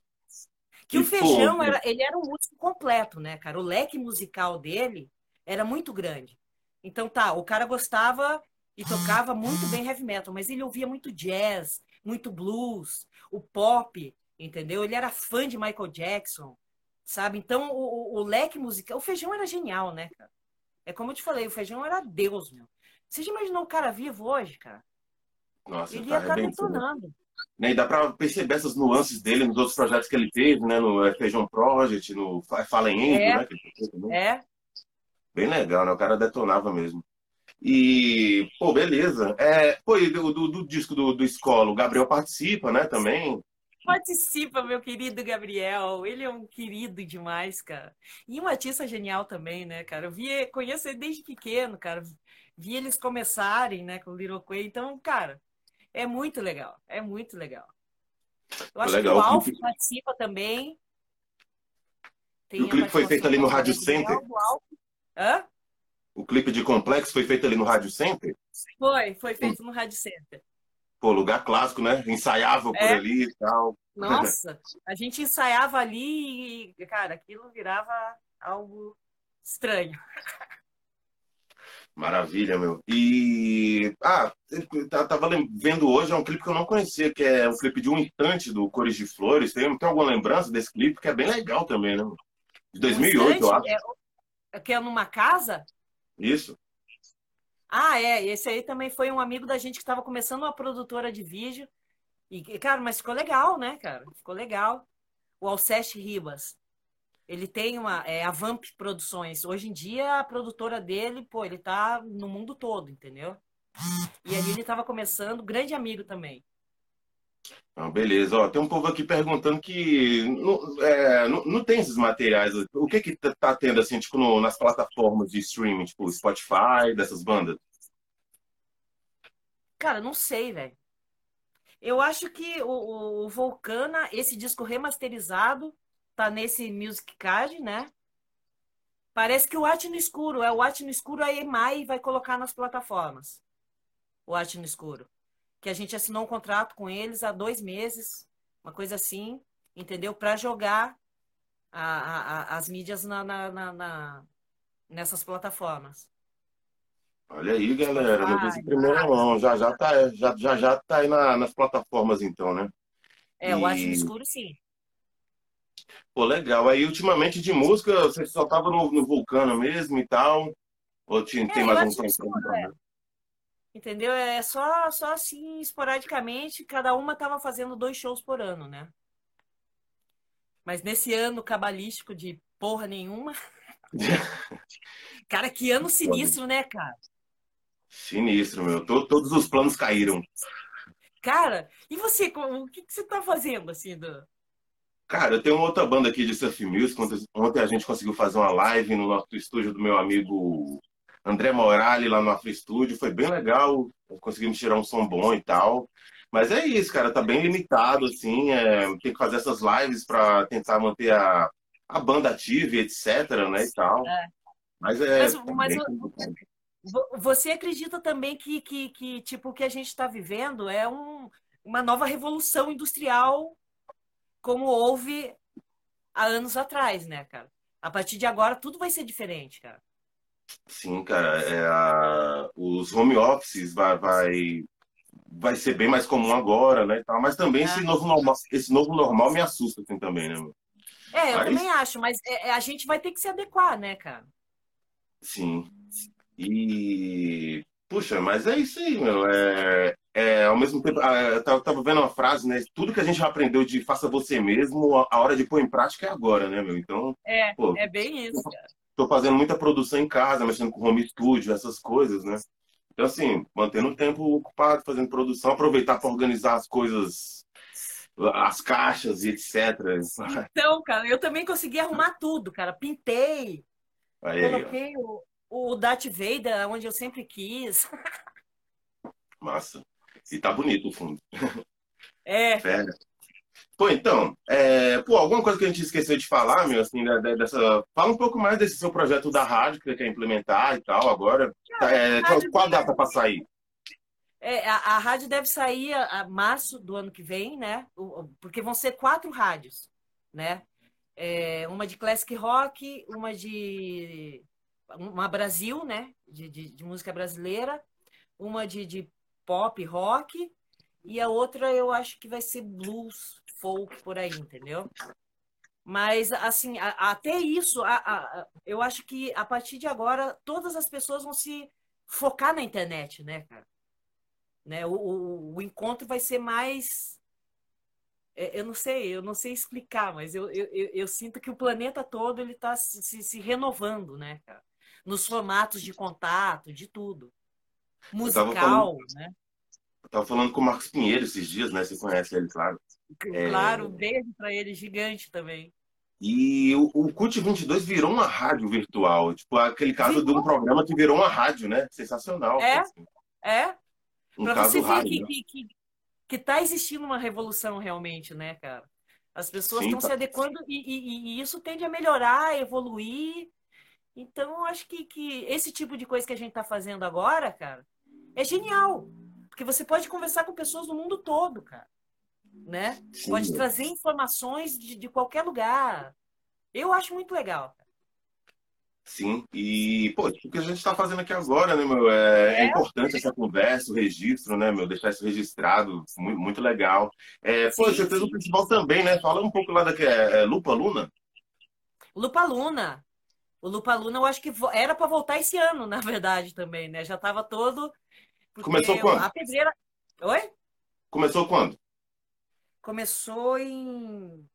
Que E, o feijão, pô, era, ele era um músico completo, né, cara? O leque musical dele era muito grande. Então tá, o cara gostava e tocava muito bem heavy metal, mas ele ouvia muito jazz, muito blues, o pop, entendeu? Ele era fã de Michael Jackson, sabe? Então o, o- o leque musical, o feijão era genial, né, cara? É como eu te falei, o feijão era Deus, meu. Você já imaginou o cara vivo hoje, cara? Nossa, Ele tá ia estar detonando. Né, E dá pra perceber essas nuances dele nos outros projetos que ele teve, né? No é, Feijão Project, no Fa- Fallen É. né? É, Bem legal, né? O cara detonava mesmo. E, pô, beleza. É, pô, e do, do, do disco do, do Escola, o Gabriel participa, né, também. Participa, meu querido Gabriel. Ele é um querido demais, cara. E um artista genial também, né, cara? Eu vi, conheço ele desde pequeno, cara. Vi eles começarem, né, com o Little Quay. Então, cara, é muito legal. É muito legal. Eu acho Legal, que o Alf clipe- participa também. Tem o clipe foi feito ali no Rádio Center? Alf. Hã? O clipe de Complexo foi feito ali no Rádio Center. Foi, foi feito no Rádio Center. Pô, lugar clássico, né? Ensaiava por É. ali e tal. Nossa, a gente ensaiava ali e, cara, aquilo virava algo estranho. Maravilha, meu. E. Ah, tava vendo hoje, é um clipe que eu não conhecia, que é um clipe de um instante do Cores de Flores. Tem, tem alguma lembrança desse clipe, que é bem legal também, né? De 2008, eu acho. É, é, que é numa casa? Isso. Ah, é. Esse aí também foi um amigo da gente que estava começando uma produtora de vídeo. E, cara, mas ficou legal, né, cara? Ficou legal. O Alceste Ribas. Ele tem uma. É, a Vamp Produções. Hoje em dia, a produtora dele, pô, ele tá no mundo todo, entendeu? E ali ele estava começando, grande amigo também. Então, beleza. Ó, tem um povo aqui perguntando que não, é, não, não tem esses materiais. O que que tá- tá tendo, assim, tipo, no- nas plataformas de streaming, tipo Spotify, dessas bandas? Cara, não sei, velho. Eu acho que o, o, Volcana, esse disco remasterizado, tá nesse Music Card, né? Parece que o Arte no Escuro, é o Arte no Escuro, a EMAI vai colocar nas plataformas. O Arte no Escuro. Que a gente assinou um contrato com eles há dois meses, uma coisa assim, entendeu? Para jogar a- a- as mídias na, na- na- nessas plataformas. Olha aí, galera, notícia em primeira mão. Já já tá, já, já, já tá aí na- nas plataformas, então, né? É, o Arte E- Escuro, sim. Pô, legal. Aí, ultimamente, de música, você só tava no, no Vulcano mesmo e tal. Ou tem, É, tem mais um tempo? é. Entendeu? É só, só assim, esporadicamente, cada uma tava fazendo dois shows por ano, né? Mas nesse ano cabalístico de porra nenhuma. Cara, que ano sinistro, né, cara? Sinistro, meu. To- Todos os planos caíram. Cara, e você, o que, que você tá fazendo assim? Do... Cara, eu tenho uma outra banda aqui de surf music. Ontem a gente conseguiu fazer uma live no nosso estúdio do meu amigo André Morali, lá no Afro Studio. Foi bem legal. Conseguimos tirar um som bom e tal. Mas é isso, cara. Tá bem limitado, assim. é, tem que fazer essas lives para tentar manter a, a banda ativa e etc, né, e tal. É. Mas é... Mas- tá mas Você acredita também que, que, que tipo, o que a gente está vivendo é um, uma nova revolução industrial, como houve há anos atrás, né, cara? A partir de agora, tudo vai ser diferente, cara. Sim, cara, é a- os home offices vai, vai, vai ser bem mais comum agora, né, mas também esse É. novo normal, esse novo normal me assusta assim, também, né, meu? É, eu Mas- também acho, mas é- é, a gente vai ter que se adequar, né, cara? Sim. E, puxa, mas é isso aí, meu, é, é ao mesmo tempo, ah, eu tava, vendo uma frase, né, tudo que a gente já aprendeu de faça você mesmo, a a hora de pôr em prática é agora, né, meu? Então, É, pô, é bem isso, cara. Tô fazendo muita produção em casa, mexendo com home studio, essas coisas, né? Então, assim, mantendo o tempo ocupado, fazendo produção, aproveitar para organizar as coisas, as caixas e etc. Então, cara, eu também consegui arrumar tudo, cara. Pintei, Aí, ó, coloquei o, o Darth Vader onde eu sempre quis. massa. E tá bonito o fundo. É, Fera. Pô, então, é, pô, alguma coisa que a gente esqueceu de falar, meu, assim, da- da- dessa. Fala um pouco mais desse seu projeto da rádio que você quer implementar e tal, agora. É, qual, qual a data para sair? É, a, a rádio deve sair a, a março do ano que vem, né? Porque vão ser quatro rádios, né? É, uma de classic rock, uma de uma Brasil, né? De, de, de música brasileira, uma de, de pop rock e a outra eu acho que vai ser blues, folk por aí, entendeu? Mas assim, a- até isso, a- a- eu acho que a partir de agora todas as pessoas vão se focar na internet, né, cara? né? O, o, o encontro vai ser mais. é, Eu não sei, eu não sei explicar, mas eu, eu, eu, eu sinto que o planeta todo ele está se, se, renovando, né, cara? Nos formatos de contato, de tudo. Musical, falando- né? Eu tava falando com o Marcos Pinheiro esses dias, né? Você conhece ele, claro. É. Claro, um beijo para ele, gigante também. E o, o CUT 22 virou uma rádio virtual. Tipo, aquele caso de um programa que virou uma rádio, né? Sensacional. É? assim. É, Um para caso você ver rádio. que, né? que, que, que tá existindo uma revolução realmente, né, cara? As pessoas estão tá. se adequando e, e- e isso tende a melhorar, evoluir. Então, eu acho que, que esse tipo de coisa que a gente está fazendo agora, cara, é genial. Porque você pode conversar com pessoas do mundo todo, cara. Né? Sim, Pode trazer informações de, de qualquer lugar. Eu acho muito legal. Sim, e, pô, tipo, o que a gente está fazendo aqui agora, né, meu? É, é É. importante essa conversa, o registro, né, meu? Deixar isso registrado, muito, muito legal. É, pô, Sim, você fez um festival também, né? Fala um pouco lá da é, é Lupa Luna. Lupa Luna. O Lupa Luna, eu acho que era para voltar esse ano, na verdade, também, né? Já estava todo. Começou quando? A pedreira. Oi? Começou quando? Começou em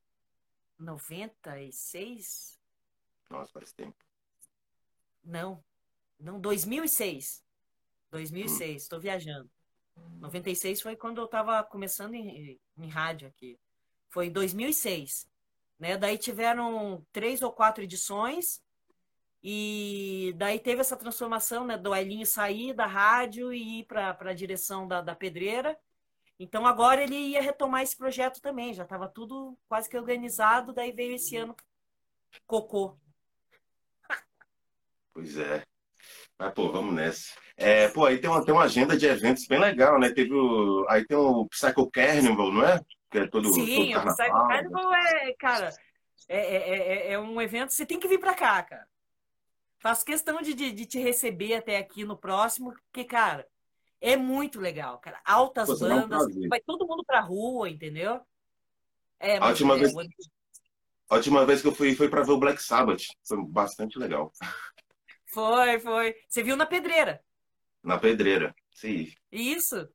96? Nossa, faz tempo. Não. Não, 2006. 2006, estou viajando. 96 foi quando eu estava começando em, em rádio aqui. Foi em 2006. Né? Daí tiveram três ou quatro edições. E daí teve essa transformação né, do Elinho sair da rádio e ir para a direção da, da pedreira. Então agora ele ia retomar esse projeto também. Já estava tudo quase que organizado. Daí veio esse ano cocô. Pois é. Mas, pô, vamos nessa. É, pô, aí tem uma, tem uma agenda de eventos bem legal, né? Teve o, aí tem o Psycho Carnival, não é? Que é todo, Sim, todo o Psycho. Carnival é, cara, é, é, é- é um evento, você tem que vir pra cá, cara. Faço questão de, de, de te receber até aqui no próximo, porque, cara, é muito legal, cara. Altas Pô, um bandas, prazer. vai todo mundo pra rua, entendeu? É, A última é, vez- A última vez que eu fui foi para ver o Black Sabbath. Foi bastante legal. Foi, foi. Você viu na pedreira. Na pedreira, sim. Isso.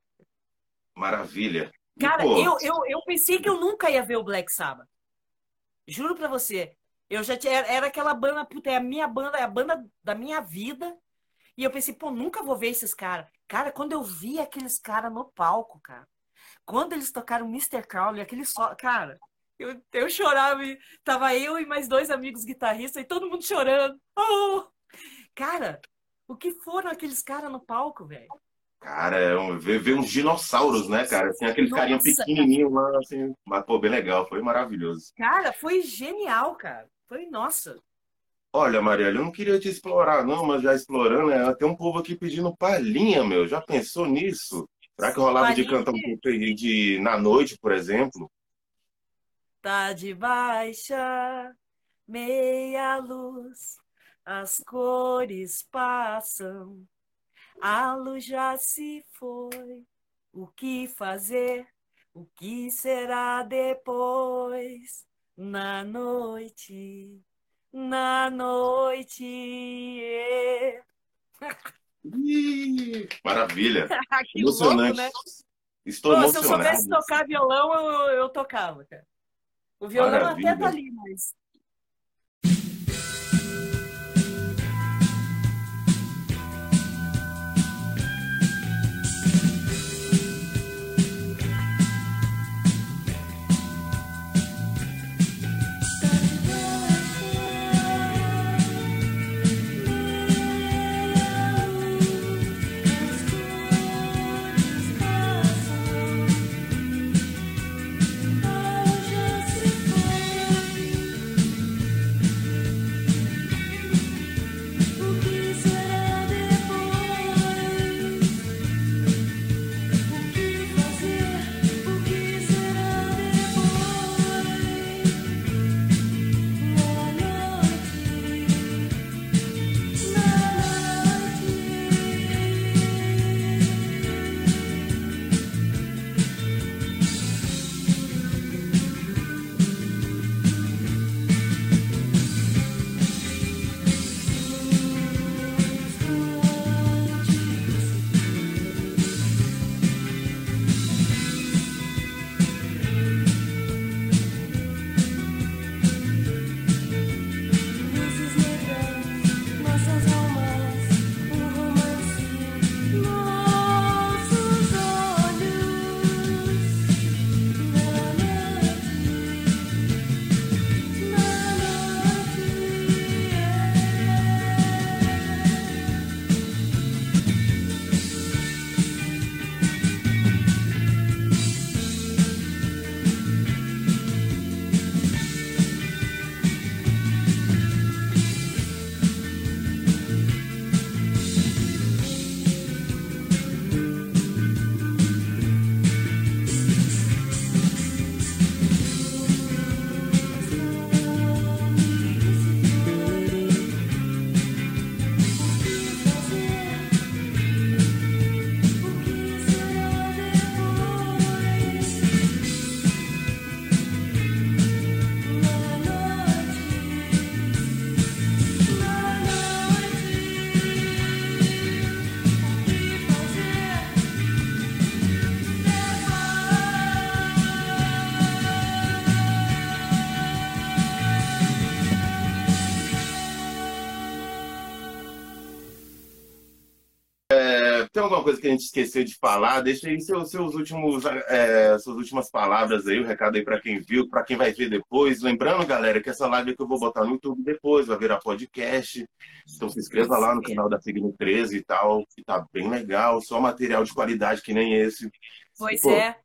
Maravilha. Cara, pô, eu, eu, eu pensei que eu nunca ia ver o Black Sabbath. Juro pra você. Eu já tinha, era aquela banda, puta, é a minha banda, é a banda da minha vida. E eu pensei, pô, nunca vou ver esses caras. Cara, quando eu vi aqueles caras no palco, cara, quando eles tocaram Mr. Crowley, aquele só, cara, eu, eu chorava. e Tava eu e mais dois amigos guitarristas e todo mundo chorando. Oh! Cara, o que foram aqueles caras no palco, velho? Cara, é um- ver, ver uns dinossauros, né, cara? Aqueles carinha Nossa, pequenininho lá, assim. Mas, pô, bem legal, foi maravilhoso. Cara, foi genial, cara. Foi, nossa. Olha, Marielle, eu não queria te explorar, não, mas já explorando, é, tem um povo aqui pedindo palhinha, meu. Já pensou nisso? Será que rolava de Palhinha cantar um de- pouco de Na Noite, por exemplo? Tá de baixa, meia luz, as cores passam, a luz já se foi. O que fazer? O que será depois? Na noite, na noite. Ih, maravilha. Que louco, Emocionante. né? Estou Pô, se eu emocionado. soubesse tocar violão, eu, eu tocava, cara. O violão Maravilha. até tá ali, mas alguma coisa que a gente esqueceu de falar? Deixa aí seus, seus últimos, é, suas últimas palavras aí, o recado aí pra quem viu, pra quem vai ver depois. Lembrando, galera, que essa live que eu vou botar no YouTube depois, vai virar podcast. Então se inscreva lá no canal da Signo 13 e tal, que tá bem legal, só material de qualidade que nem esse. pois Pô, é.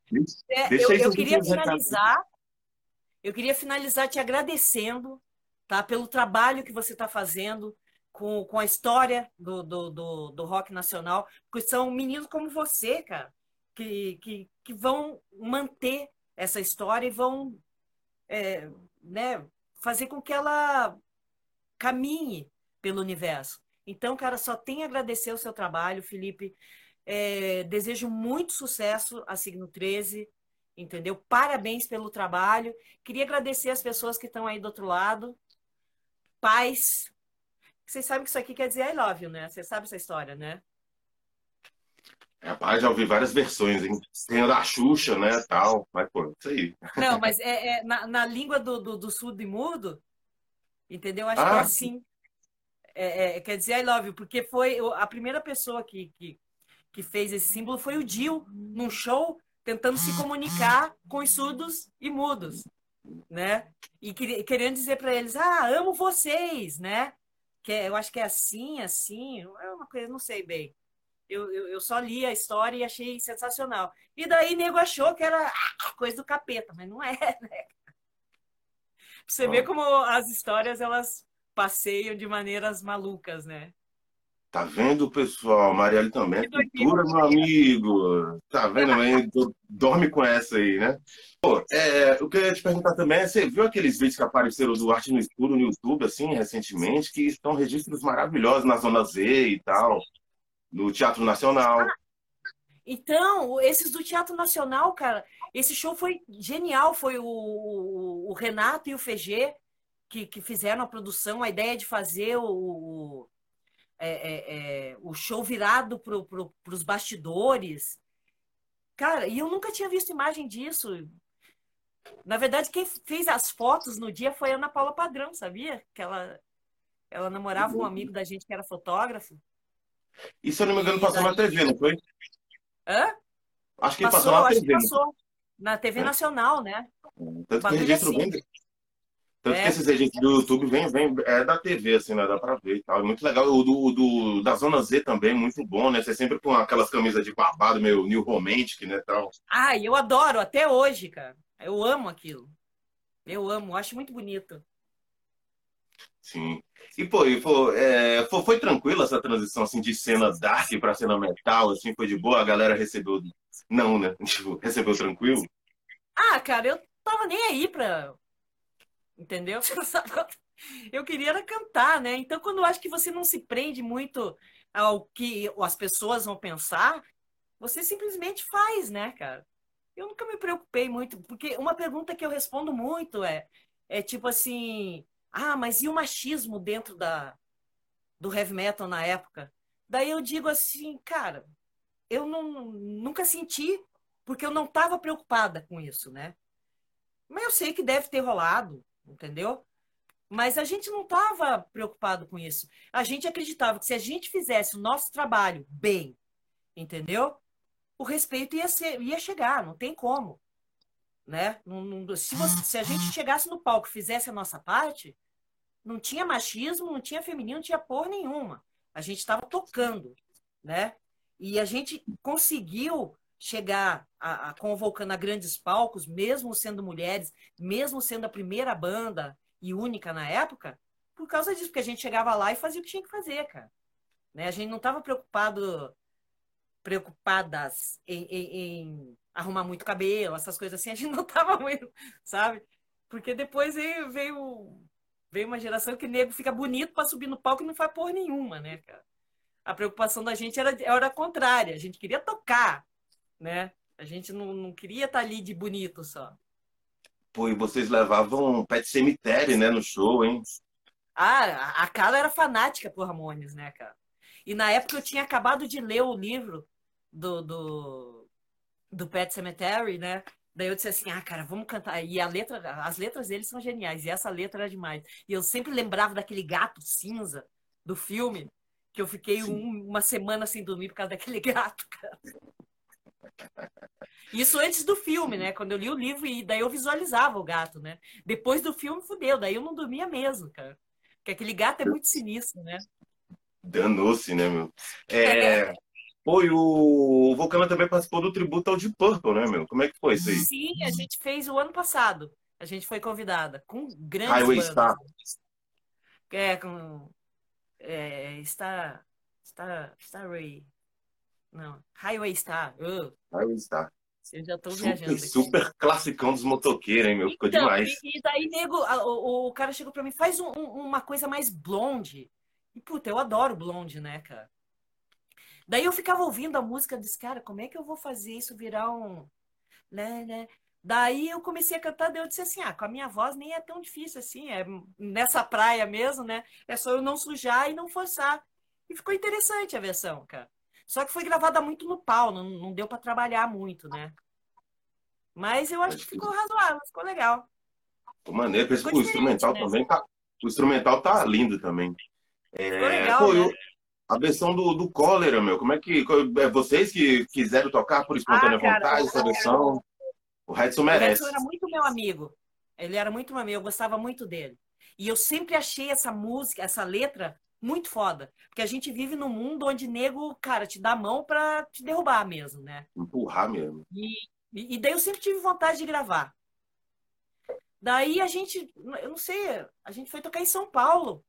É, Deixa eu, aí eu seus queria últimos recados. finalizar, eu queria finalizar te agradecendo, tá, pelo trabalho que você está fazendo com, com a história do, do, do, do rock nacional, porque são meninos como você, cara, que, que, que vão manter essa história e vão é, né, fazer com que ela caminhe pelo universo. Então, cara, só tenho a agradecer o seu trabalho, Felipe. É, desejo muito sucesso a Signo 13, entendeu? Parabéns pelo trabalho. Queria agradecer as pessoas que estão aí do outro lado. Paz, Vocês sabem que isso aqui quer dizer I love you, né? Você sabe essa história, né? Rapaz, já ouvi várias versões, hein? Tem a da Xuxa, né, tal. Mas, pô, isso aí. Não, mas é, é na, na língua do, do, do surdo e mudo, entendeu? Acho que é Ah. assim. É, é, quer dizer I love you, porque foi a primeira pessoa que, que, que fez esse símbolo foi o Dio, num show, tentando se comunicar com os surdos e mudos, né? E queri- querendo dizer para eles, ah, amo vocês, né? Que é- eu acho que é assim, assim, é uma coisa, não sei bem. Eu, eu, eu só li a história e achei sensacional. E daí nego achou que era coisa do capeta, mas não é, né? Você ver como as histórias elas passeiam de maneiras malucas, né? Tá vendo, pessoal? Marielle também é cultura, meu amigo. Tá vendo? Do- Dorme com essa aí, né? Pô, é, o que eu ia te perguntar também é, você viu aqueles vídeos que apareceram do Arte no Escuro no YouTube, assim, recentemente, que estão registros maravilhosos na Zona Z e tal, no Teatro Nacional. Então, esses do Teatro Nacional, cara, esse show foi genial. Foi o, o- Renato e o Fegê que, que fizeram a produção, a ideia de fazer o, é, é, é, o show virado para pro, os bastidores. Cara, e eu nunca tinha visto imagem disso. Na verdade, quem fez as fotos no dia foi a Ana Paula Padrão, sabia? Que ela, ela namorava um amigo da gente que era fotógrafo. E se eu não me engano, passou na TV, não foi? Hã? Acho que Passou, passou na TV. né? passou. Na TV É. Nacional, né? Tanto que registro assim. vem. Tanto É. que esses registros do YouTube vem, vem é da TV, assim, né? Dá pra ver e tal. É muito legal. O do, do- da Zona Z também, muito bom, né? Você sempre com aquelas camisas de barbado, meio New Romantic, né? Tal. Ai, eu adoro até hoje, cara. Eu amo aquilo. Eu amo, acho muito bonito. Sim. E, pô, e, pô, é, foi, foi tranquila essa transição, assim, de cena dark pra cena metal, assim? Foi de boa? A galera recebeu... Não, né? Tipo, recebeu tranquilo? Ah, cara, eu tava nem aí pra. Entendeu? Eu queria cantar, né? Então, quando eu acho que você não se prende muito ao que as pessoas vão pensar, você simplesmente faz, né, cara? Eu nunca me preocupei muito, porque uma pergunta que eu respondo muito é, é tipo assim, ah, mas e o machismo dentro da, do heavy metal na época? Daí eu digo assim, cara, eu não, nunca senti, porque eu não estava preocupada com isso, né? Mas eu sei que deve ter rolado, entendeu? Mas a gente não estava preocupado com isso. A gente acreditava que se a gente fizesse o nosso trabalho bem, entendeu? O respeito ia ser, ia chegar, não tem como, né? Não- não- se, você- se a gente chegasse no palco e fizesse a nossa parte, não tinha machismo, não tinha feminino, não tinha porra nenhuma. A gente estava tocando, né? E a gente conseguiu chegar a, a convocando a grandes palcos, mesmo sendo mulheres, mesmo sendo a primeira banda e única na época, por causa disso, porque a gente chegava lá e fazia o que tinha que fazer, cara. Né? A gente não estava preocupado, preocupadas em, em- em arrumar muito cabelo, essas coisas assim, a gente não estava muito, sabe? Porque depois veio, veio, veio uma geração que nego fica bonito para subir no palco e não faz porra nenhuma, né, cara? A preocupação da gente era, era a contrária, a gente queria tocar, né? A gente não, não queria estar ali de bonito só. Pô, e vocês levavam Pet Cemitério, né, no show, hein? Ah, a Carla era fanática por Ramones, né, cara? E na época eu tinha acabado de ler o livro do, do, do Pet Cemetery, né? Daí eu disse assim, ah, cara, vamos cantar. E a letra, as letras deles são geniais, e essa letra era demais. E eu sempre lembrava daquele gato cinza do filme, que eu fiquei um- uma semana sem dormir por causa daquele gato, cara. Isso antes do filme, né? Quando eu li o livro, e daí eu visualizava o gato, né? Depois do filme, fudeu, daí eu não dormia mesmo, cara. Porque aquele gato é muito sinistro, né? Danou-se, né, meu? É... E o Vulcano também participou do tributo ao Deep Purple, né, meu? Como é que foi isso aí? Sim, a gente fez o ano passado. A gente foi convidada com grandes Highway bandas. Star. É, com... É, Star... Star... Starway. Não, Highway Star. Uh, Highway Star. eu já tô viajando Super, aqui. super classicão dos motoqueiros, hein, meu? Ficou Então, demais. E, e daí, nego, a- o, o cara chegou pra mim, faz um- uma coisa mais blonde. E, puta, eu adoro blonde, né, cara? Daí eu ficava ouvindo a música desse cara, como é que eu vou fazer isso virar um. Né, né, Daí eu comecei a cantar, daí eu disse assim, ah, com a minha voz nem é tão difícil assim, é nessa praia mesmo, né? É só eu não sujar e não forçar. E ficou interessante a versão, cara. Só que foi gravada muito no pau, não, não deu para trabalhar muito, né? Mas eu acho que ficou razoável, ficou legal. Pô, maneiro, Ficou o instrumental né? também tá. O instrumental tá lindo também. É, Ficou legal, pô, né? eu- a versão do, do Cólera, meu, como é que. É vocês que quiseram tocar por espontânea Ah, cara, vontade essa versão? O Redson O merece. Edson era muito meu amigo. Ele era muito meu amigo, eu gostava muito dele. E eu sempre achei essa música, essa letra, muito foda. Porque a gente vive num mundo onde nego, cara, te dá a mão pra te derrubar mesmo, né? Empurrar mesmo. E, e daí eu sempre tive vontade de gravar. Daí a gente, eu não sei, a gente foi tocar em São Paulo.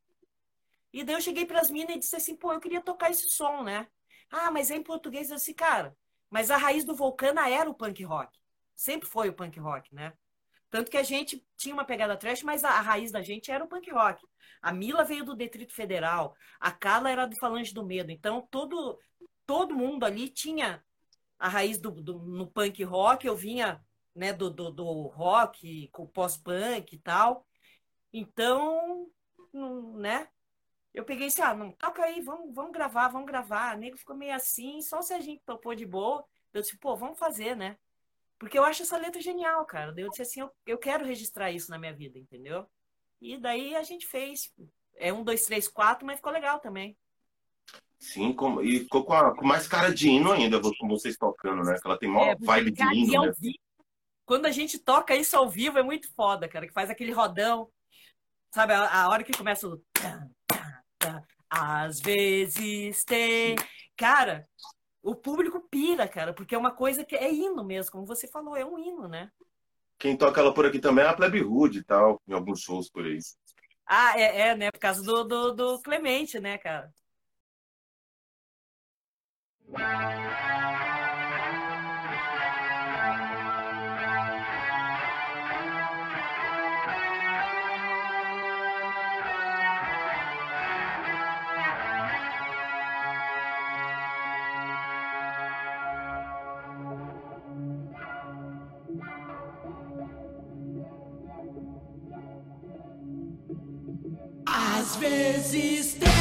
E daí eu cheguei pras minas e disse assim, pô, eu queria tocar esse som, né? Ah, mas é em português. Eu disse, cara, mas a raiz do Vulcana era o punk rock. Sempre foi o punk rock, né? Tanto que a gente tinha uma pegada trash, mas a, a raiz da gente era o punk rock. A Mila veio do Detrito Federal, a Carla era do Falange do Medo. Então todo, todo mundo ali tinha a raiz do, do- no punk rock, eu vinha né, do, do, do rock, com pós-punk e tal. Então, né? Eu peguei assim, ah, não, toca aí, vamos, vamos gravar, vamos gravar. A nego ficou meio assim, só se a gente topou de boa. Eu disse, pô, vamos fazer, né? Porque eu acho essa letra genial, cara. Eu disse assim, eu, eu quero registrar isso na minha vida, entendeu? E daí a gente fez. É um, dois, três, quatro, mas ficou legal também. Sim, com- e ficou com, a- com mais cara de hino ainda, com vocês tocando, né? Que ela tem maior É, vibe de hino, né? vivo, quando a gente toca isso ao vivo é muito foda, cara, que faz aquele rodão. Sabe, a, a hora que começa o. Às vezes tem. Cara, o público pira, cara, porque é uma coisa que é hino mesmo, como você falou, é um hino, né? Quem toca ela por aqui também é a Plebe Hood e tal, em alguns shows por aí. Ah, é, é, né? Por causa do, do, do Clemente, né, cara? Às vezes tenho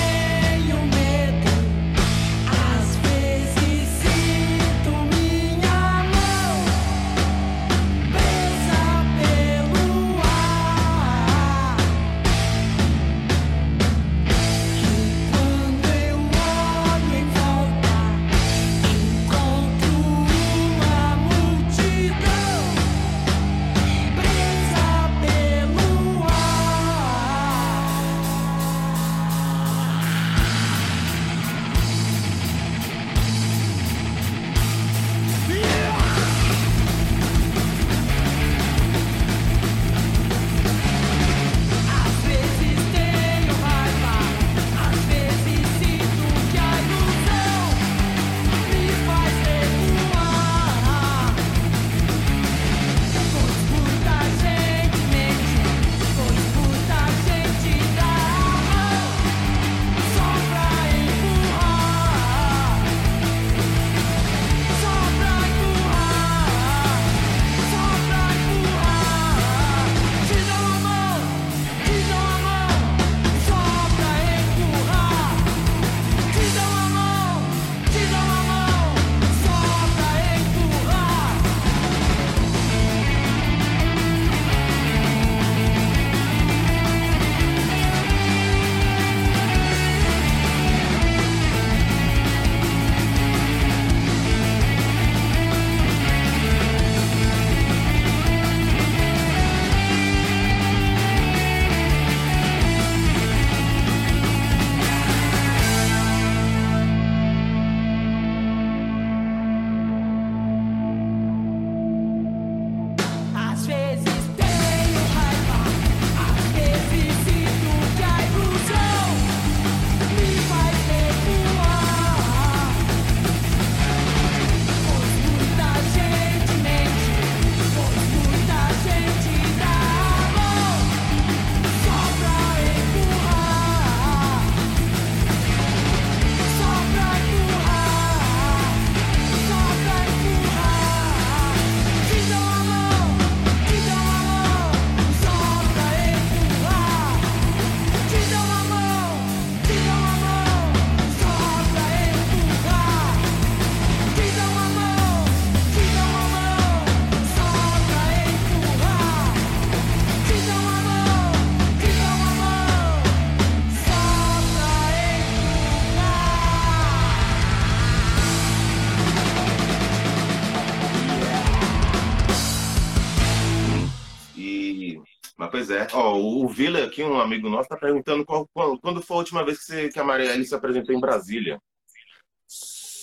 ó, o Vila aqui, um amigo nosso, tá perguntando qual- quando foi a última vez que, você, que a Marielle se apresentou em Brasília.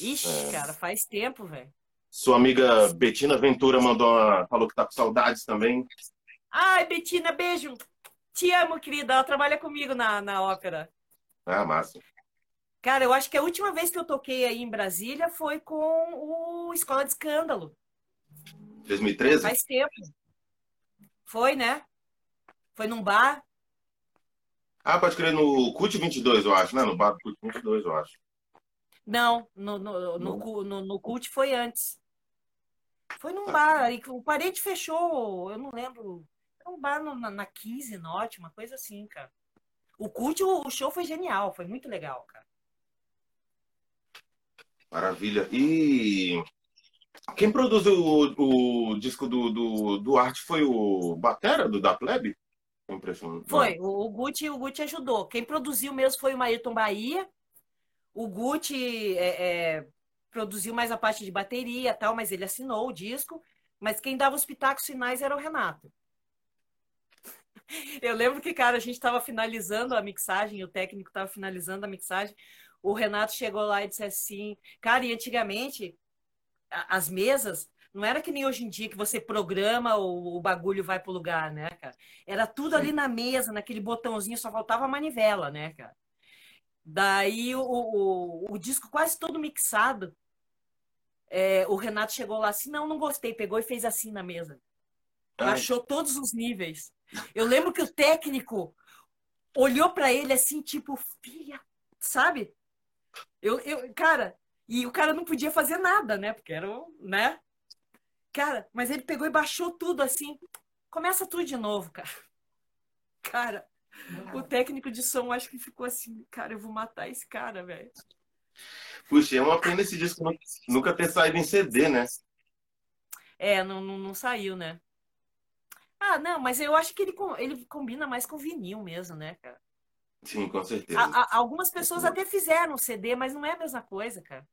Ixi, É. cara, faz tempo, velho. Sua amiga Betina Ventura mandou uma, falou que tá com saudades também. Ai, Betina, beijo. Te amo, querida. Ela trabalha comigo na, na ópera. Ah, massa. Cara, eu acho que a última vez que eu toquei aí em Brasília foi com o Escola de Escândalo. 2013? Faz tempo. Foi, né? Foi num bar. Ah, pode crer no CUT 22, eu acho, né? No bar do CUT 22, eu acho. Não, no, no, no, no, no cult foi antes. Foi num bar aí o parede fechou, eu não lembro. Era um bar no- na, na 15 Norte, uma coisa assim, cara. O cult, o, o show foi genial, foi muito legal, cara. Maravilha. E quem produziu o, o disco do, do, do Arte foi o Batera, do Da Plebe? Impressionante. Foi, o, o Gucci, o Gucci ajudou. Quem produziu mesmo foi o Ayrton Bahia. O Gucci é, é, produziu mais a parte de bateria tal, mas ele assinou o disco. Mas quem dava os pitacos finais era o Renato. Eu lembro que, cara, a gente estava finalizando a mixagem, o técnico estava finalizando a mixagem. O Renato chegou lá e disse assim: Cara, e antigamente as mesas não era que nem hoje em dia que você programa o, o bagulho vai pro lugar, né, cara? Era tudo ali na mesa, naquele botãozinho, só faltava a manivela, né, cara? Daí o, o, o disco quase todo mixado. é, o Renato chegou lá assim: Não, não gostei, pegou e fez assim na mesa. Ai. Baixou todos os níveis. Eu lembro que o técnico olhou pra ele assim, tipo, filha, sabe? Eu, eu, cara, e o cara não podia fazer nada, né? Porque era, né? Cara, mas ele pegou e baixou tudo assim. Começa tudo de novo, cara. Cara, o técnico de som acho que ficou assim, cara, eu vou matar esse cara, velho. Puxa, é uma pena esse disco nu- nunca ter saído em CD, né? É, não, não, não saiu, né? Ah, não, mas eu acho que ele, ele combina mais com vinil mesmo, né, cara? Sim, com certeza. A- a- algumas pessoas até fizeram CD, mas não é a mesma coisa, cara.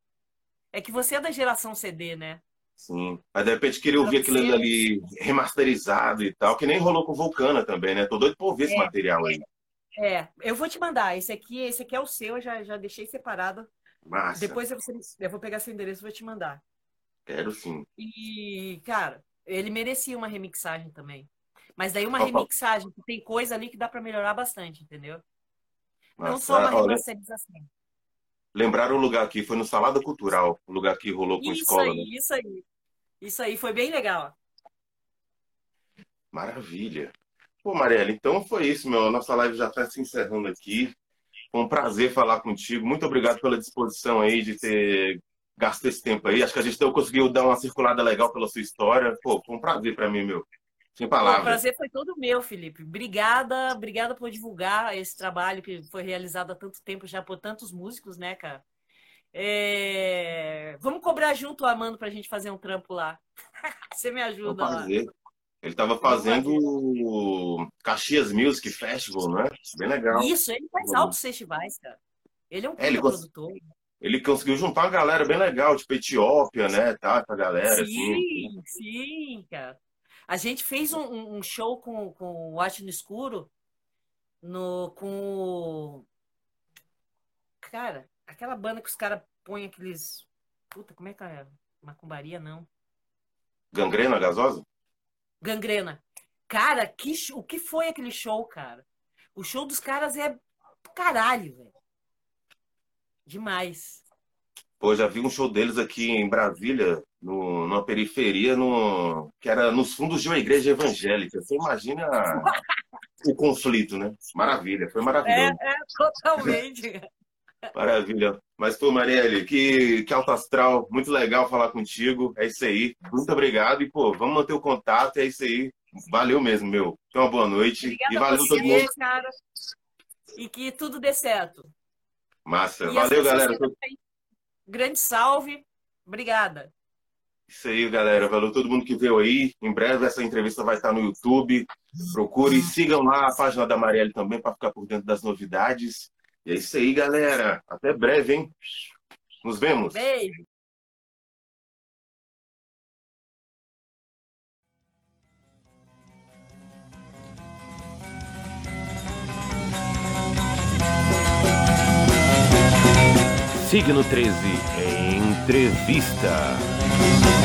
É que você é da geração CD, né? Sim. Mas de repente queria ouvir aquilo ali remasterizado e tal, que nem rolou com Vulcana também, né? Tô doido ouvir esse É. material aí. É, eu vou te mandar. Esse aqui, esse aqui é o seu, eu já, já deixei separado. Massa. Depois eu, eu vou pegar seu endereço e vou te mandar. Quero sim. E, cara, ele merecia uma remixagem também. Mas daí uma Opa. remixagem que tem coisa ali que dá pra melhorar bastante, entendeu? Não só uma Olha, remasterização. Lembraram o lugar aqui, foi no Salada Cultural, o lugar que rolou com Isso escola, aí, né? isso aí. Isso aí, foi bem legal. Maravilha. Pô, Mariela, então foi isso, meu. Nossa live já está se encerrando aqui. Foi um prazer falar contigo. Muito obrigado pela disposição aí de ter gasto esse tempo aí. Acho que a gente conseguiu dar uma circulada legal pela sua história. Pô, foi um prazer para mim, meu. Sem Pô, o palavras. prazer foi todo meu, Felipe. Obrigada, obrigada por divulgar esse trabalho que foi realizado há tanto tempo já por tantos músicos, né, cara? É, Vamos cobrar junto o Amando pra gente fazer um trampo lá. Você me ajuda lá. prazer. Ele estava fazendo o Caxias Music Festival, né? Bem legal. Isso, ele faz altos festivais, cara. Ele é um É, ele puta cons- produtor. Ele conseguiu juntar uma galera bem legal, tipo Etiópia, né? Tá, essa galera, assim. Sim, sim, cara. A gente fez um, um- show com, com o Arte no Escuro, no, com o- Cara, aquela banda que os caras põem aqueles. Puta, como é que é? Macumbaria, não. Gangrena gasosa? Gangrena. Cara, que, o que foi aquele show, cara? O show dos caras é caralho, velho. Demais. Pô, já vi um show deles aqui em Brasília, no, numa periferia, no, que era nos fundos de uma igreja evangélica. Você imagina o conflito, né? Maravilha, foi É, maravilhoso. é, totalmente. Maravilha. Mas, pô, Marielle, que, que alto astral, muito legal falar contigo. É isso aí. Muito obrigado. E, pô, vamos manter o contato. É isso aí. Valeu mesmo, meu. Tenha uma boa noite. Obrigada e valeu todo você, mundo. cara. E que tudo dê certo. Massa. E Valeu, galera. Grande salve. Obrigada. Isso aí, galera. Valeu todo mundo que veio aí. Em breve essa entrevista vai estar no YouTube. Procure, sigam lá a página da Marielle também para ficar por dentro das novidades. E é isso aí, galera. Até breve, hein? Nos vemos. Beijo. Signo 13 Entrevista.